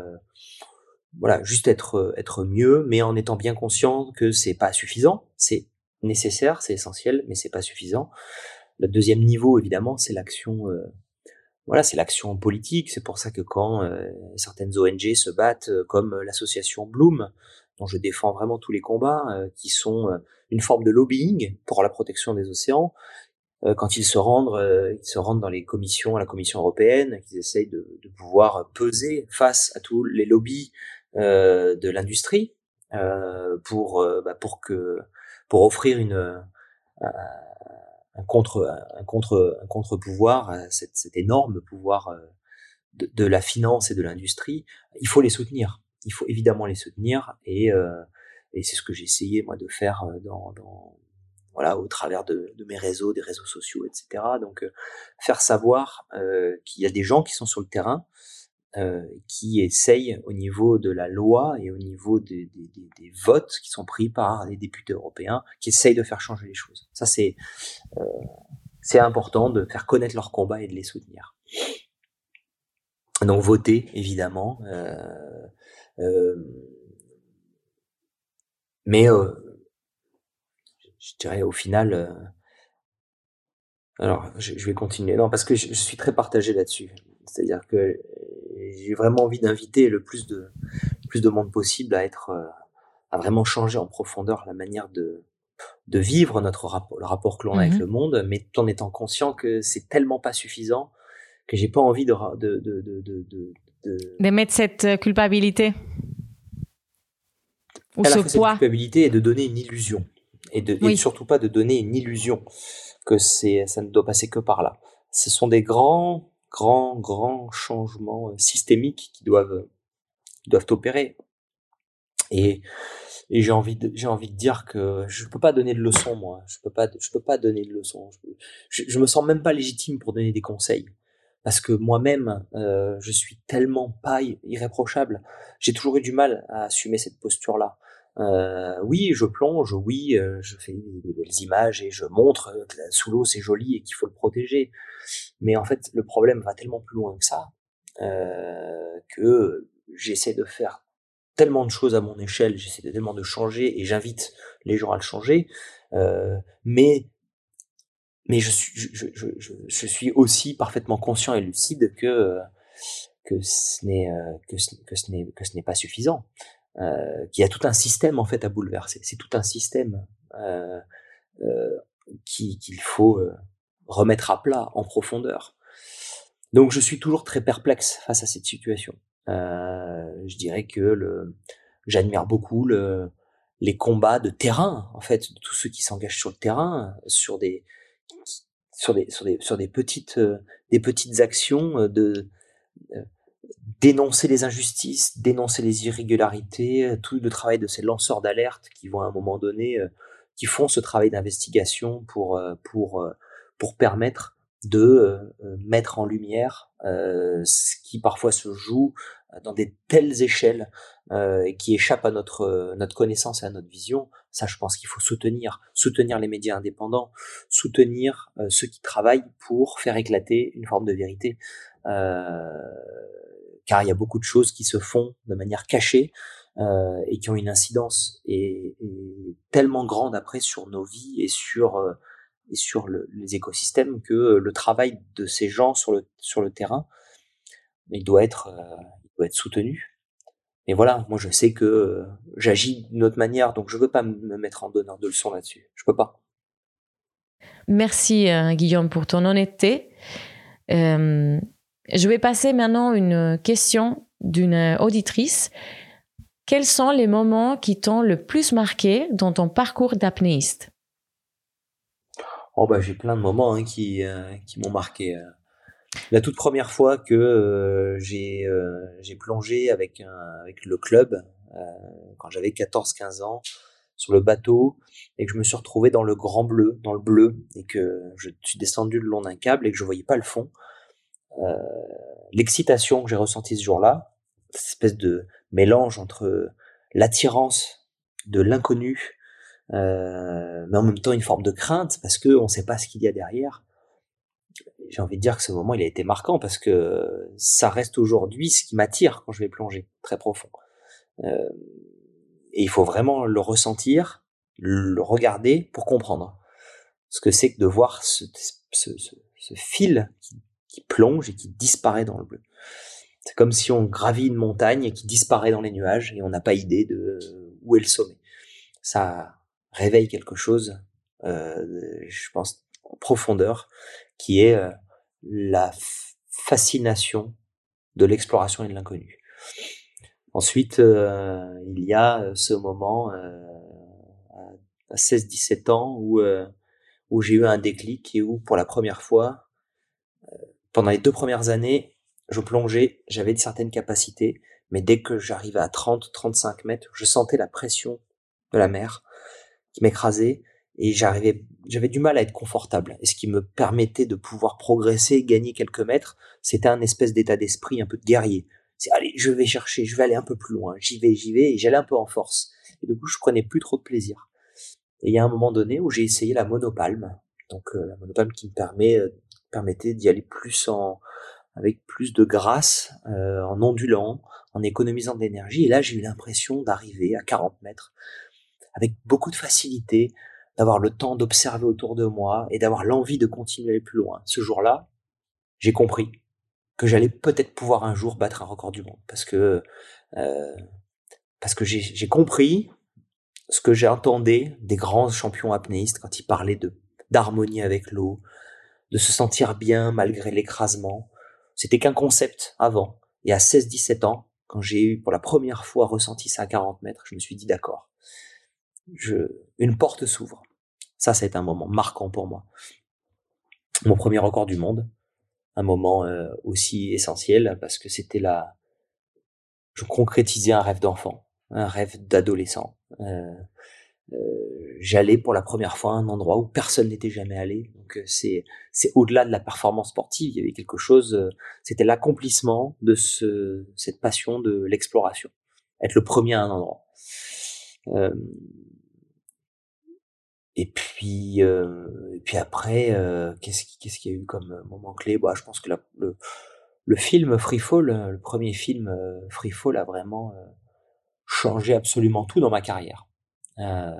voilà, juste être euh, être mieux, mais en étant bien conscient que c'est pas suffisant. C'est nécessaire, c'est essentiel, mais c'est pas suffisant. Le deuxième niveau, évidemment, c'est l'action. Euh, voilà, c'est l'action politique. C'est pour ça que quand euh, certaines ONG se battent, comme l'association Bloom, dont je défends vraiment tous les combats, qui sont une forme de lobbying pour la protection des océans, quand ils se rendent, ils se rendent dans les commissions, à la Commission européenne, qu'ils essayent de, de, pouvoir peser face à tous les lobbies euh, de l'industrie euh, pour euh, bah, pour que pour offrir une un, contre un contre un contre pouvoir à cet, énorme pouvoir de, de, la finance et de l'industrie il faut les soutenir il faut évidemment les soutenir et et c'est ce que j'ai essayé moi de faire dans voilà, au travers de, mes réseaux, des réseaux sociaux, etc. Donc, faire savoir qu'il y a des gens qui sont sur le terrain, qui essayent au niveau de la loi et au niveau des, votes qui sont pris par les députés européens, qui essayent de faire changer les choses. Ça, c'est c'est important de faire connaître leur combat et de les soutenir. Donc voter, évidemment. mais je dirais au final, alors je, vais continuer. Non, parce que je, suis très partagé là-dessus. C'est-à-dire que j'ai vraiment envie d'inviter le plus de plus de monde possible à être à vraiment changer en profondeur la manière de de vivre notre rapport, le rapport que l'on a avec mmh le monde, mais tout en étant conscient que c'est tellement pas suffisant que j'ai pas envie de de, de, de, de, de mettre cette euh, culpabilité ou ce poids. Cette culpabilité et de donner une illusion et, de, et surtout pas de donner une illusion que c'est ça ne doit passer que par là. Ce sont des grands grands grands changements euh, systémiques qui doivent doivent opérer. Et et j'ai envie de j'ai envie de dire que je peux pas donner de leçons moi. Je peux pas je peux pas donner de leçons. Je, je, me sens même pas légitime pour donner des conseils. Parce que moi-même euh, je suis tellement pas irréprochable. J'ai toujours eu du mal à assumer cette posture là euh, oui je plonge oui euh, je fais des, belles images et je montre que sous l'eau c'est joli et qu'il faut le protéger mais en fait le problème va tellement plus loin que ça euh, que j'essaie de faire tellement de choses à mon échelle, j'essaie tellement de changer et j'invite les gens à le changer. Euh, mais mais je suis, je, je, je, je, suis aussi parfaitement conscient et lucide que que ce n'est euh, que ce, que ce n'est que ce n'est pas suffisant. Euh, qu'il y a tout un système en fait à bouleverser. C'est tout un système euh, euh, qu'il faut euh, remettre à plat en profondeur. Donc je suis toujours très perplexe face à cette situation. Euh, je dirais que le, j'admire beaucoup le, les combats de terrain, en fait, de tous ceux qui s'engagent sur le terrain, sur des, sur des, sur des, sur des petites, euh, des petites actions de dénoncer les injustices, dénoncer les irrégularités, tout le travail de ces lanceurs d'alerte qui vont à un moment donné, qui font ce travail d'investigation pour, pour, pour permettre de mettre en lumière ce qui parfois se joue dans des telles échelles euh, qui échappent à notre euh, notre connaissance et à notre vision, ça je pense qu'il faut soutenir, soutenir les médias indépendants, soutenir euh, ceux qui travaillent pour faire éclater une forme de vérité, euh, car il y a beaucoup de choses qui se font de manière cachée euh, et qui ont une incidence et, tellement grande après sur nos vies et sur et sur le, les écosystèmes que le travail de ces gens sur le sur le terrain il doit être doit être soutenu. Et voilà, moi je sais que euh, j'agis d'une autre manière, donc je veux pas me mettre en donneur de leçons là-dessus. Je peux pas. Merci euh, Guillaume pour ton honnêteté. Euh, je vais passer maintenant une question d'une auditrice. Quels sont les moments qui t'ont le plus marqué dans ton parcours d'apnéiste? Oh bah j'ai plein de moments hein, qui, qui m'ont marqué. La toute première fois que euh, j'ai euh, j'ai plongé avec un, avec le club euh, quand j'avais 14-15 ans sur le bateau et que je me suis retrouvé dans le grand bleu, dans le bleu et que je suis descendu le long d'un câble et que je voyais pas le fond. L'excitation que j'ai ressentie ce jour-là, cette espèce de mélange entre l'attirance de l'inconnu, euh, mais en même temps une forme de crainte parce que on sait pas ce qu'il y a derrière j'ai envie de dire que ce moment, il a été marquant parce que ça reste aujourd'hui ce qui m'attire quand je vais plonger, très profond. Euh, et il faut vraiment le ressentir, le regarder pour comprendre ce que c'est que de voir ce, ce, ce, fil plonge et qui disparaît dans le bleu. C'est comme si on gravit une montagne et qui disparaît dans les nuages et on n'a pas idée de où est le sommet. Ça réveille quelque chose, euh, je pense, en profondeur qui est euh, la fascination de l'exploration et de l'inconnu. Ensuite, euh, il y a ce moment à 16-17 ans où, où j'ai eu un déclic et où pour la première fois, pendant les deux premières années, je plongeais, j'avais certaines capacités, mais dès que j'arrivais à 30-35 mètres, je sentais la pression de la mer qui m'écrasait et j'arrivais, j'avais du mal à être confortable. Et ce qui me permettait de pouvoir progresser, gagner quelques mètres, c'était un espèce d'état d'esprit un peu de guerrier. C'est allez, je vais chercher, je vais aller un peu plus loin, j'y vais, j'y vais, et j'allais un peu en force. Et du coup, je prenais plus trop de plaisir. Et il y a un moment donné où j'ai essayé la monopalme, donc euh, la monopalme qui me permet, euh, permettait d'y aller plus en, avec plus de grâce, euh, en ondulant, en économisant de l'énergie. Et là, j'ai eu l'impression d'arriver à 40 mètres avec beaucoup de facilité, d'avoir le temps d'observer autour de moi et d'avoir l'envie de continuer plus loin. Ce jour-là, j'ai compris que j'allais peut-être pouvoir un jour battre un record du monde parce que euh, parce que j'ai compris ce que j'entendais des grands champions apnéistes quand ils parlaient de d'harmonie avec l'eau, de se sentir bien malgré l'écrasement. C'était qu'un concept avant. Et à 16-17 ans, quand j'ai eu pour la première fois ressenti ça à 40 mètres, je me suis dit d'accord. Une porte s'ouvre. Ça, été un moment marquant pour moi. Mon premier record du monde, un moment euh, aussi essentiel parce que c'était là, je concrétisais un rêve d'enfant, un rêve d'adolescent. Euh, euh, j'allais pour la première fois à un endroit où personne n'était jamais allé. Donc c'est c'est au-delà de la performance sportive. Il y avait quelque chose. c'était l'accomplissement de ce cette passion de l'exploration, être le premier à un endroit. Euh, et puis, euh, et puis après, euh, qu'est-ce qu'est-ce qu'il y a eu comme moment clé? Bah, Je pense que la, le, le film Free Fall, le premier film euh, Free Fall a vraiment euh, changé absolument tout dans ma carrière. Euh,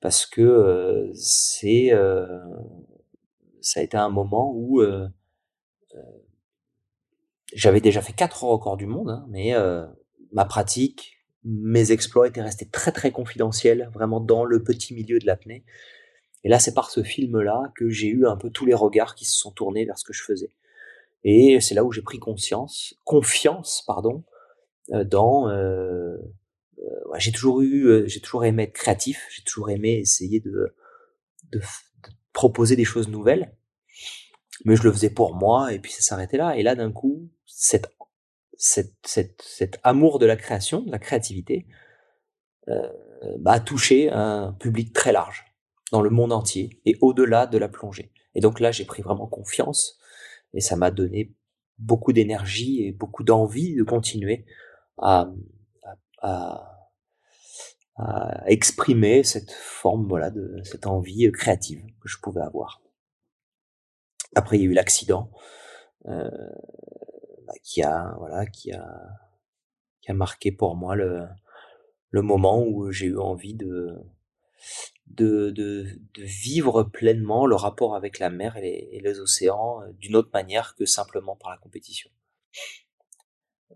parce que c'est ça a été un moment où j'avais déjà fait quatre records du monde, hein, mais ma pratique, mes exploits étaient restés très très confidentiels, vraiment dans le petit milieu de l'apnée. Et là, c'est par ce film-là que j'ai eu un peu tous les regards qui se sont tournés vers ce que je faisais. Et c'est là où j'ai pris conscience, confiance, pardon, dans. Euh, j'ai toujours eu, j'ai toujours aimé être créatif, j'ai toujours aimé essayer de, de, de, proposer des choses nouvelles, mais je le faisais pour moi et puis ça s'arrêtait là. Et là, d'un coup, cette cette, cette, cet amour de la création, de la créativité, euh, bah, a touché un public très large dans le monde entier et au-delà de la plongée. Et donc là, j'ai pris vraiment confiance et ça m'a donné beaucoup d'énergie et beaucoup d'envie de continuer à, à, à, exprimer cette forme, voilà, de cette envie créative que je pouvais avoir. Après, il y a eu l'accident. Euh, bah, qui a voilà qui a qui a marqué pour moi le le moment où j'ai eu envie de de, de, de vivre pleinement le rapport avec la mer et les, et les océans euh, d'une autre manière que simplement par la compétition.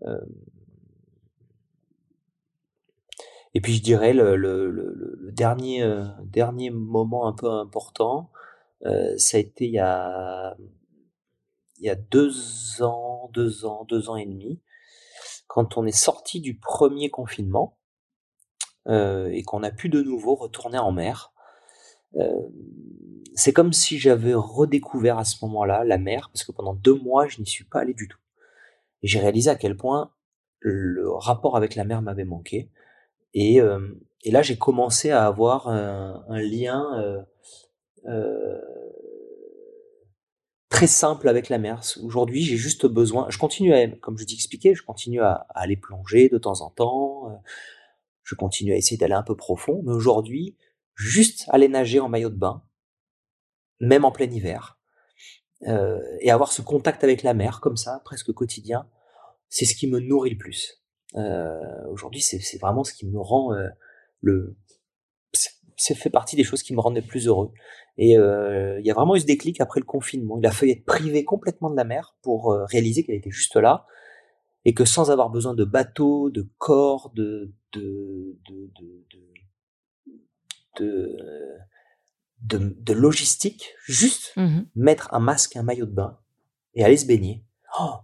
Euh, et puis je dirais le, dernier, euh, dernier moment un peu important, euh, ça a été il y a il y a deux ans, deux ans, deux ans et demi, quand on est sorti du premier confinement euh, et qu'on a pu de nouveau retourner en mer. C'est comme si j'avais redécouvert à ce moment-là la mer, parce que pendant deux mois, je n'y suis pas allé du tout. J'ai réalisé à quel point le rapport avec la mer m'avait manqué. Et, euh, et là, j'ai commencé à avoir un, lien euh, euh, très simple avec la mer. Aujourd'hui, j'ai juste besoin, je continue à, comme je t'ai expliqué, je continue à, aller plonger de temps en temps, je continue à essayer d'aller un peu profond, mais aujourd'hui, juste aller nager en maillot de bain, même en plein hiver, et avoir ce contact avec la mer comme ça, presque quotidien, c'est ce qui me nourrit le plus. Euh, aujourd'hui, c'est vraiment ce qui me rend euh, le, c'est fait partie des choses qui me rendent le plus heureux. Et euh, il y a vraiment eu ce déclic après le confinement. Il a fallu être privé complètement de la mer pour réaliser qu'elle était juste là et que sans avoir besoin de bateau, de corps, de de de de, de, de, logistique, juste mmh mettre un masque, un maillot de bain et aller se baigner. Oh,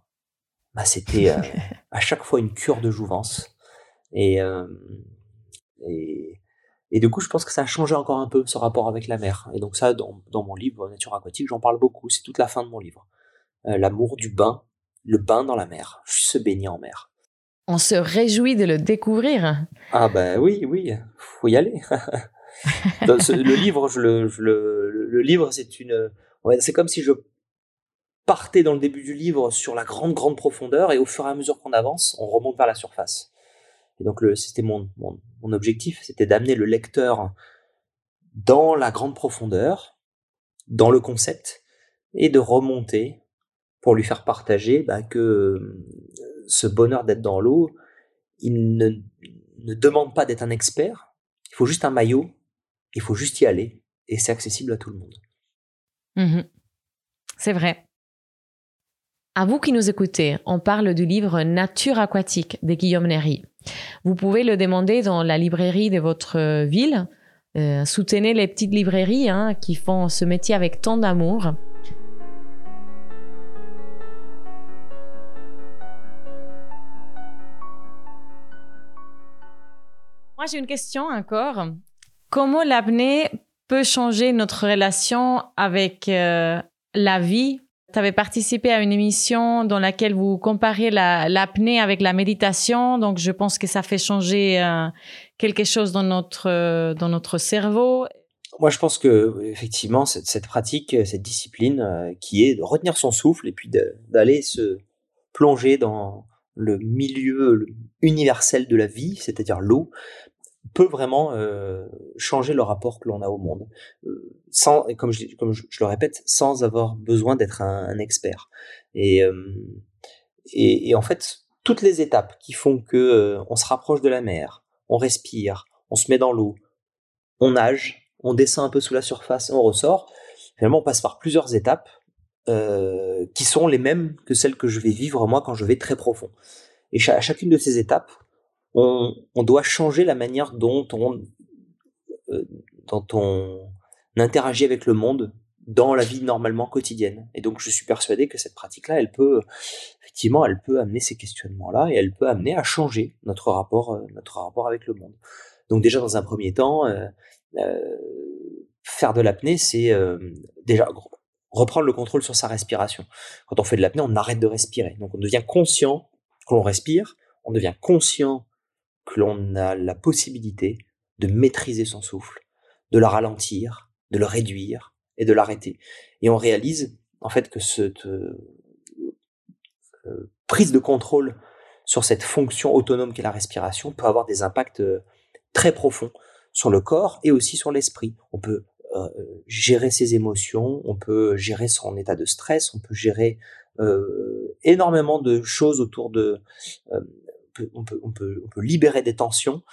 bah c'était euh, à chaque fois une cure de jouvence et et et du coup, je pense que ça a changé encore un peu ce rapport avec la mer. Et donc ça, dans, dans mon livre Nature aquatique, j'en parle beaucoup. C'est toute la fin de mon livre. Euh, L'amour du bain, le bain dans la mer, se baigner en mer. On se réjouit de le découvrir. Ah ben oui, oui, faut y aller. le livre, je le, le, le, livre, c'est une, c'est comme si je partais dans le début du livre sur la grande, grande profondeur, et au fur et à mesure qu'on avance, on remonte vers la surface. Et donc, c'était mon, mon, mon, objectif, c'était d'amener le lecteur dans la grande profondeur, dans le concept, et de remonter pour lui faire partager bah, que euh, ce bonheur d'être dans l'eau, il ne, ne demande pas d'être un expert, il faut juste un maillot, il faut juste y aller, et c'est accessible à tout le monde. Mmh c'est vrai. À vous qui nous écoutez, on parle du livre Nature aquatique de Guillaume Néry. Vous pouvez le demander dans la librairie de votre ville. Euh, soutenez les petites librairies hein, qui font ce métier avec tant d'amour. Moi, j'ai une question encore. Comment l'apnée peut changer notre relation avec euh, la vie tu avais participé à une émission dans laquelle vous comparez l'apnée avec la méditation, donc je pense que ça fait changer euh, quelque chose dans notre, euh, dans notre cerveau. Moi, je pense que effectivement, cette, pratique, cette discipline euh, qui est de retenir son souffle et puis d'aller se plonger dans le milieu universel de la vie, c'est-à-dire l'eau, peut vraiment euh, changer le rapport que l'on a au monde, euh, sans, comme, je, le répète, sans avoir besoin d'être un, expert. Et, euh, et, en fait, toutes les étapes qui font que on se rapproche de la mer, on respire, on se met dans l'eau, on nage, on descend un peu sous la surface, on ressort. Finalement, on passe par plusieurs étapes qui sont les mêmes que celles que je vais vivre moi quand je vais très profond. Et à chacune de ces étapes, on, doit changer la manière dont on, euh, dont on interagit avec le monde dans la vie normalement quotidienne. Et donc, je suis persuadé que cette pratique-là, elle peut, effectivement, elle peut amener ces questionnements-là et elle peut amener à changer notre rapport, euh, notre rapport avec le monde. Donc, déjà, dans un premier temps, euh, faire de l'apnée, c'est déjà reprendre le contrôle sur sa respiration. Quand on fait de l'apnée, on arrête de respirer. Donc, on devient conscient que l'on respire, on devient conscient que l'on a la possibilité de maîtriser son souffle, de le ralentir, de le réduire et de l'arrêter. Et on réalise en fait que cette euh, prise de contrôle sur cette fonction autonome qu'est la respiration peut avoir des impacts euh, très profonds sur le corps et aussi sur l'esprit. On peut euh, gérer ses émotions, on peut gérer son état de stress, on peut gérer énormément de choses autour de on, peut, libérer des tensions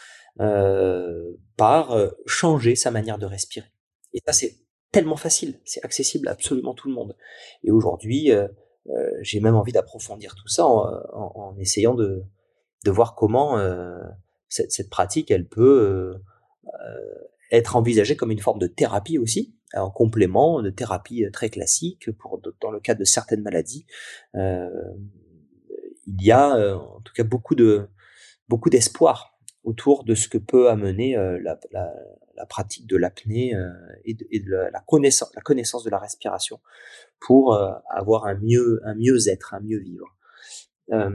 euh, par euh, changer sa manière de respirer. Et ça, c'est tellement facile, c'est accessible à absolument tout le monde. Et aujourd'hui, euh, j'ai même envie d'approfondir tout ça en, essayant de, voir comment cette, pratique, elle peut être envisagée comme une forme de thérapie aussi, en complément de thérapie très classique pour dans le cas de certaines maladies. Il y a euh, en tout cas beaucoup de beaucoup d'espoir autour de ce que peut amener euh, la, la, pratique de l'apnée euh, et, de, la, connaissance, la connaissance de la respiration pour avoir un mieux un mieux-être, un mieux vivre. à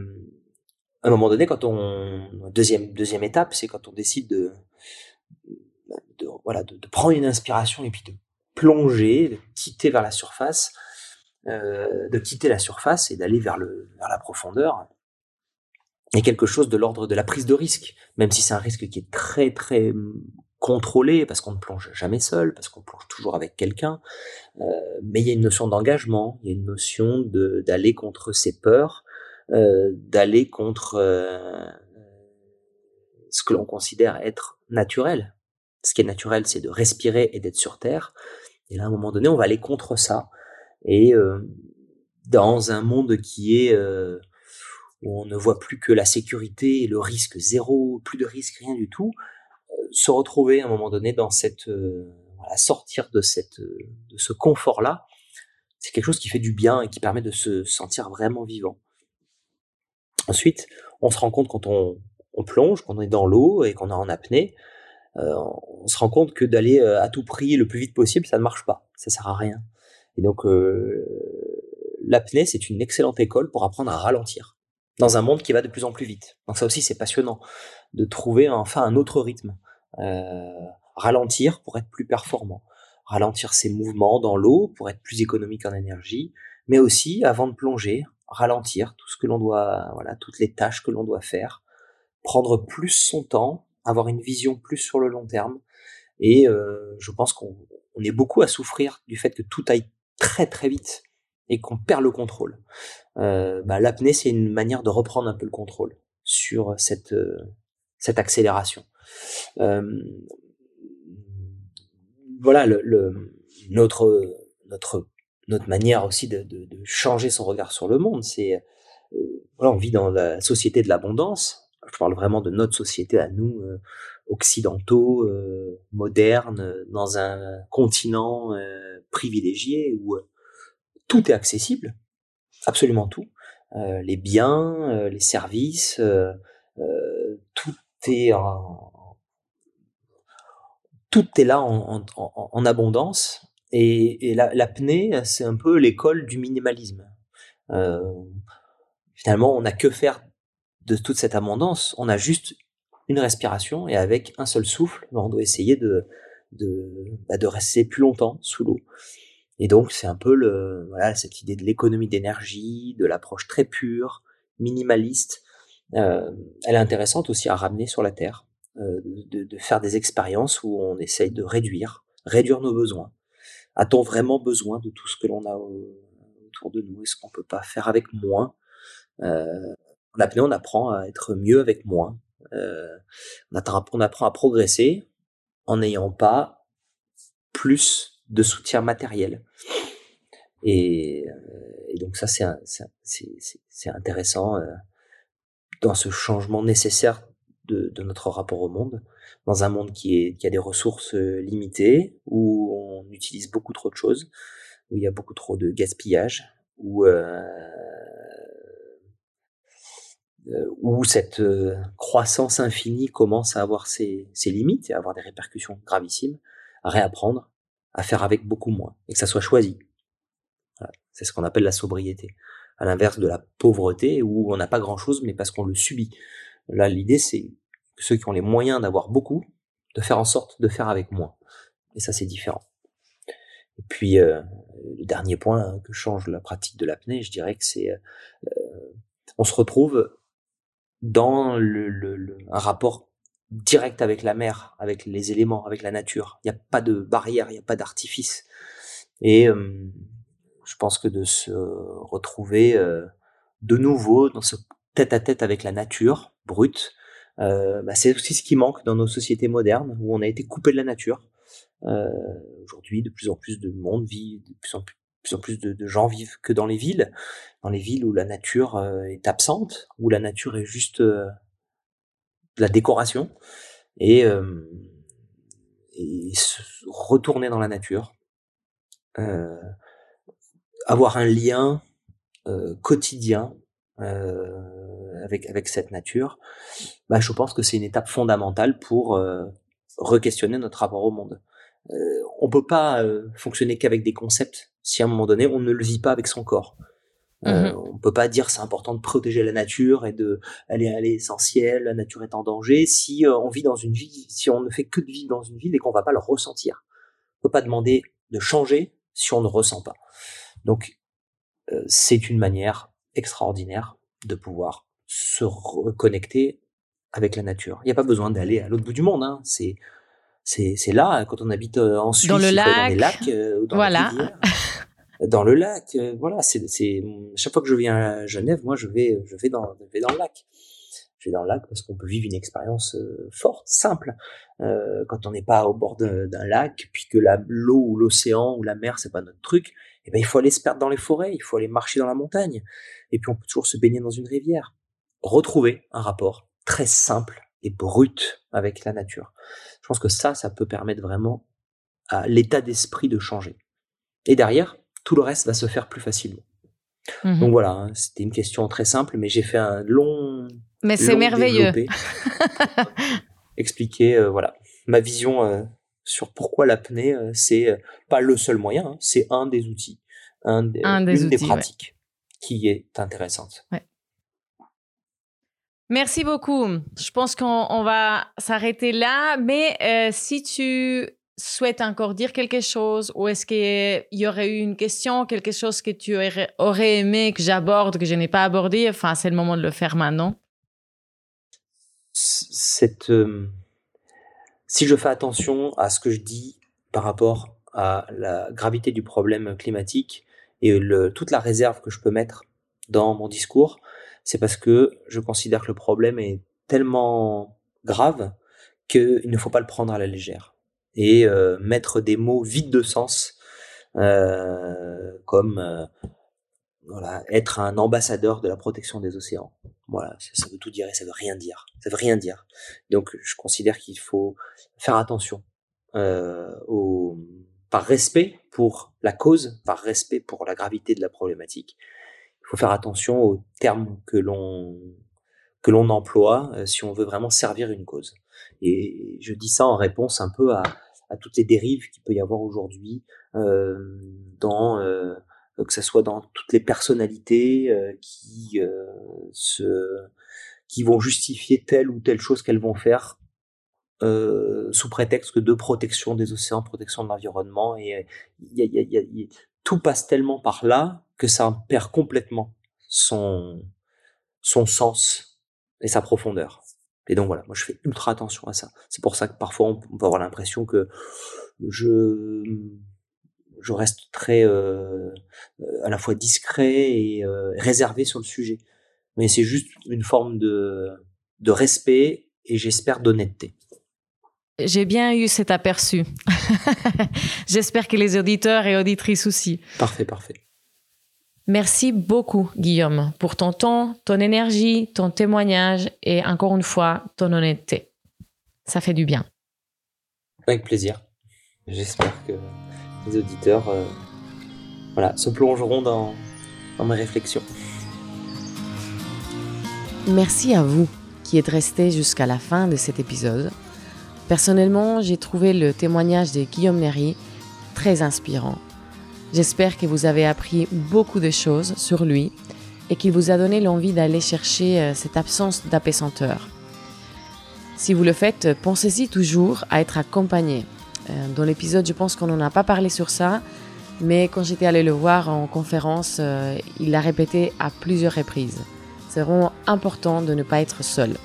un moment donné, quand on deuxième deuxième étape, c'est quand on décide de, voilà de, prendre une inspiration et puis de plonger, de quitter vers la surface euh, de quitter la surface et d'aller vers, vers la profondeur. Et quelque chose de l'ordre de la prise de risque, même si c'est un risque qui est très très contrôlé, parce qu'on ne plonge jamais seul, parce qu'on plonge toujours avec quelqu'un, euh, mais il y a une notion d'engagement, il y a une notion d'aller contre ses peurs, euh, d'aller contre ce que l'on considère être naturel. Ce qui est naturel, c'est de respirer et d'être sur Terre. Et là, à un moment donné, on va aller contre ça. Et euh, dans un monde qui est euh, où on ne voit plus que la sécurité le risque zéro, plus de risque, rien du tout, euh, se retrouver à un moment donné dans cette voilà, sortir de cette de ce confort là, c'est quelque chose qui fait du bien et qui permet de se sentir vraiment vivant. Ensuite, on se rend compte quand on, on plonge, quand on est dans l'eau et qu'on est en apnée, on se rend compte que d'aller à tout prix le plus vite possible, ça ne marche pas, ça sert à rien. Et donc, euh, l'apnée, c'est une excellente école pour apprendre à ralentir dans un monde qui va de plus en plus vite. Donc ça aussi, c'est passionnant de trouver enfin un autre rythme. Euh, ralentir pour être plus performant, ralentir ses mouvements dans l'eau pour être plus économique en énergie, mais aussi avant de plonger, ralentir tout ce que l'on doit, voilà, toutes les tâches que l'on doit faire, prendre plus son temps, avoir une vision plus sur le long terme. Et euh, je pense qu'on est beaucoup à souffrir du fait que tout aille très très vite et qu'on perd le contrôle. Euh, bah, L'apnée, c'est une manière de reprendre un peu le contrôle sur cette, euh, cette accélération. Euh, voilà, notre, notre, notre manière aussi de, de, changer son regard sur le monde, c'est voilà, on vit dans la société de l'abondance. Je parle vraiment de notre société à nous, occidentaux, euh, modernes, dans un continent privilégié où tout est accessible, absolument tout. Euh, les biens, euh, les services, euh, tout est tout est là en, abondance. Et l'apnée, c'est un peu l'école du minimalisme. finalement, on n'a que faire de toute cette abondance. On a juste une respiration et avec un seul souffle, ben, on doit essayer bah, de rester plus longtemps sous l'eau. Et donc, c'est un peu cette idée de l'économie d'énergie, de l'approche très pure, minimaliste. Euh, elle est intéressante aussi à ramener sur la Terre, euh, de, faire des expériences où on essaye de réduire, réduire nos besoins. A-t-on vraiment besoin de tout ce que l'on a autour de nous? Est-ce qu'on peut pas faire avec moins? Euh, En apnée, on apprend à être mieux avec moins. Euh, on, apprend à progresser en n'ayant pas plus de soutien matériel. Et, euh, donc ça, c'est intéressant euh, dans ce changement nécessaire de, notre rapport au monde, dans un monde qui, a des ressources limitées, où on utilise beaucoup trop de choses, où il y a beaucoup trop de gaspillage, où, où cette croissance infinie commence à avoir ses, ses limites et à avoir des répercussions gravissimes, à réapprendre à faire avec beaucoup moins et que ça soit choisi. C'est ce qu'on appelle la sobriété. À l'inverse de la pauvreté où on n'a pas grand chose mais parce qu'on le subit. Là, l'idée c'est ceux qui ont les moyens d'avoir beaucoup, de faire en sorte de faire avec moins. Et ça, c'est différent. Et puis, euh, le dernier point que change la pratique de l'apnée, je dirais que c'est, euh, on se retrouve dans un rapport direct avec la mer, avec les éléments, avec la nature. Il n'y a pas de barrière, il n'y a pas d'artifice. Et euh, je pense que de se retrouver euh, de nouveau dans ce tête-à-tête avec la nature brute, euh, bah c'est aussi ce qui manque dans nos sociétés modernes où on a été coupé de la nature. Aujourd'hui, de plus en plus de monde vit, de plus en plus, plus, en plus de, gens vivent que dans les villes, dans les villes où la nature euh, est absente, où la nature est juste euh, la décoration et, et retourner dans la nature, euh, avoir un lien quotidien avec cette nature, bah, je pense que c'est une étape fondamentale pour re-questionner notre rapport au monde. Euh, on peut pas fonctionner qu'avec des concepts si à un moment donné on ne le vit pas avec son corps. Euh, mmh on peut pas dire c'est important de protéger la nature et de aller à l'essentiel, la nature est en danger si euh, on vit dans une ville, si on ne fait que de vivre dans une ville et qu'on va pas le ressentir. On peut pas demander de changer si on ne ressent pas. Donc euh, c'est une manière extraordinaire de pouvoir se reconnecter avec la nature. Il n'y a pas besoin d'aller à l'autre bout du monde. Hein. C'est c'est là quand on habite en Suisse, dans le lac, dans les lacs, dans voilà. Dans le lac. Euh, voilà, c'est, c'est chaque fois que je viens à Genève, moi je vais, je vais dans, je vais dans le lac. Je vais dans le lac parce qu'on peut vivre une expérience euh, forte, simple. Euh, quand on n'est pas au bord d'un lac, puis que l'eau ou l'océan ou la mer c'est pas notre truc, eh ben il faut aller se perdre dans les forêts, il faut aller marcher dans la montagne, et puis on peut toujours se baigner dans une rivière. Retrouver un rapport très simple et brut avec la nature. Je pense que ça, ça peut permettre vraiment à l'état d'esprit de changer. Et derrière, tout le reste va se faire plus facilement. Mmh. Donc voilà, hein, c'était une question très simple, mais j'ai fait un long. Mais c'est merveilleux. expliquer, euh, voilà, ma vision euh, sur pourquoi l'apnée, euh, c'est euh, pas le seul moyen, hein, c'est un des outils, un des, un des une outils, des pratiques ouais. qui est intéressante. Ouais. Merci beaucoup. Je pense qu'on va s'arrêter là, mais euh, si tu souhaites encore dire quelque chose ou est-ce qu'il y aurait eu une question, quelque chose que tu aurais aimé que j'aborde, que je n'ai pas abordé, enfin c'est le moment de le faire maintenant. Euh, si je fais attention à ce que je dis par rapport à la gravité du problème climatique et toute la réserve que je peux mettre dans mon discours, c'est parce que je considère que le problème est tellement grave qu'il ne faut pas le prendre à la légère. Et euh, mettre des mots vides de sens, euh, comme euh, voilà, être un ambassadeur de la protection des océans. Voilà, ça, veut tout dire et ça veut rien dire. Ça veut rien dire. Donc, je considère qu'il faut faire attention au, par respect pour la cause, par respect pour la gravité de la problématique, il faut faire attention aux termes que l'on que l'on emploie euh, si on veut vraiment servir une cause. Et je dis ça en réponse un peu à, toutes les dérives qu'il peut y avoir aujourd'hui euh, dans euh, que ce soit dans toutes les personnalités qui se qui vont justifier telle ou telle chose qu'elles vont faire sous prétexte de protection des océans, protection de l'environnement. Et y y a, tout passe tellement par là que ça perd complètement son, son sens et sa profondeur. Et donc voilà, moi je fais ultra attention à ça. C'est pour ça que parfois on va avoir l'impression que je je reste très euh, à la fois discret et euh, réservé sur le sujet. Mais c'est juste une forme de, de respect et j'espère d'honnêteté. J'ai bien eu cet aperçu. J'espère que les auditeurs et auditrices aussi. Parfait, parfait. Merci beaucoup, Guillaume, pour ton temps, ton énergie, ton témoignage et encore une fois, ton honnêteté. Ça fait du bien. Avec plaisir. J'espère que les auditeurs euh, voilà, se plongeront dans, dans mes réflexions. Merci à vous qui êtes restés jusqu'à la fin de cet épisode. Personnellement, j'ai trouvé le témoignage de Guillaume Nery très inspirant J'espère que vous avez appris beaucoup de choses sur lui et qu'il vous a donné l'envie d'aller chercher euh, cette absence d'apaisanteur. Si vous le faites, pensez-y toujours à être accompagné. Euh, dans l'épisode, je pense qu'on n'en a pas parlé sur ça, mais quand j'étais allé le voir en conférence, euh, il l'a répété à plusieurs reprises. C'est vraiment important de ne pas être seul.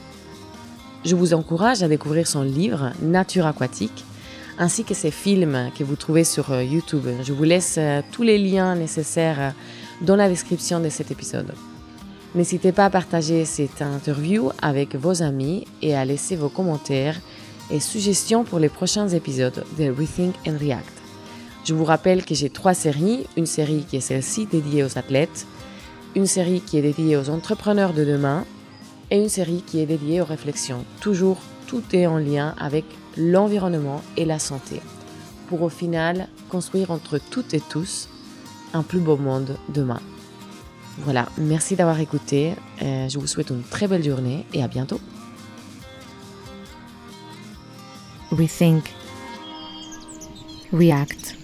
Je vous encourage à découvrir son livre Nature aquatique ainsi que ces films que vous trouvez sur euh, YouTube. Je vous laisse euh, tous les liens nécessaires euh, dans la description de cet épisode. N'hésitez pas à partager cette interview avec vos amis et à laisser vos commentaires et suggestions pour les prochains épisodes de Rethink and React. Je vous rappelle que j'ai trois séries, une série qui est celle-ci dédiée aux athlètes, une série qui est dédiée aux entrepreneurs de demain et une série qui est dédiée aux réflexions. Toujours, tout est en lien avec l'environnement et la santé, pour au final construire entre toutes et tous un plus beau monde demain. Voilà, merci d'avoir écouté, euh, je vous souhaite une très belle journée et à bientôt. Rethink. React.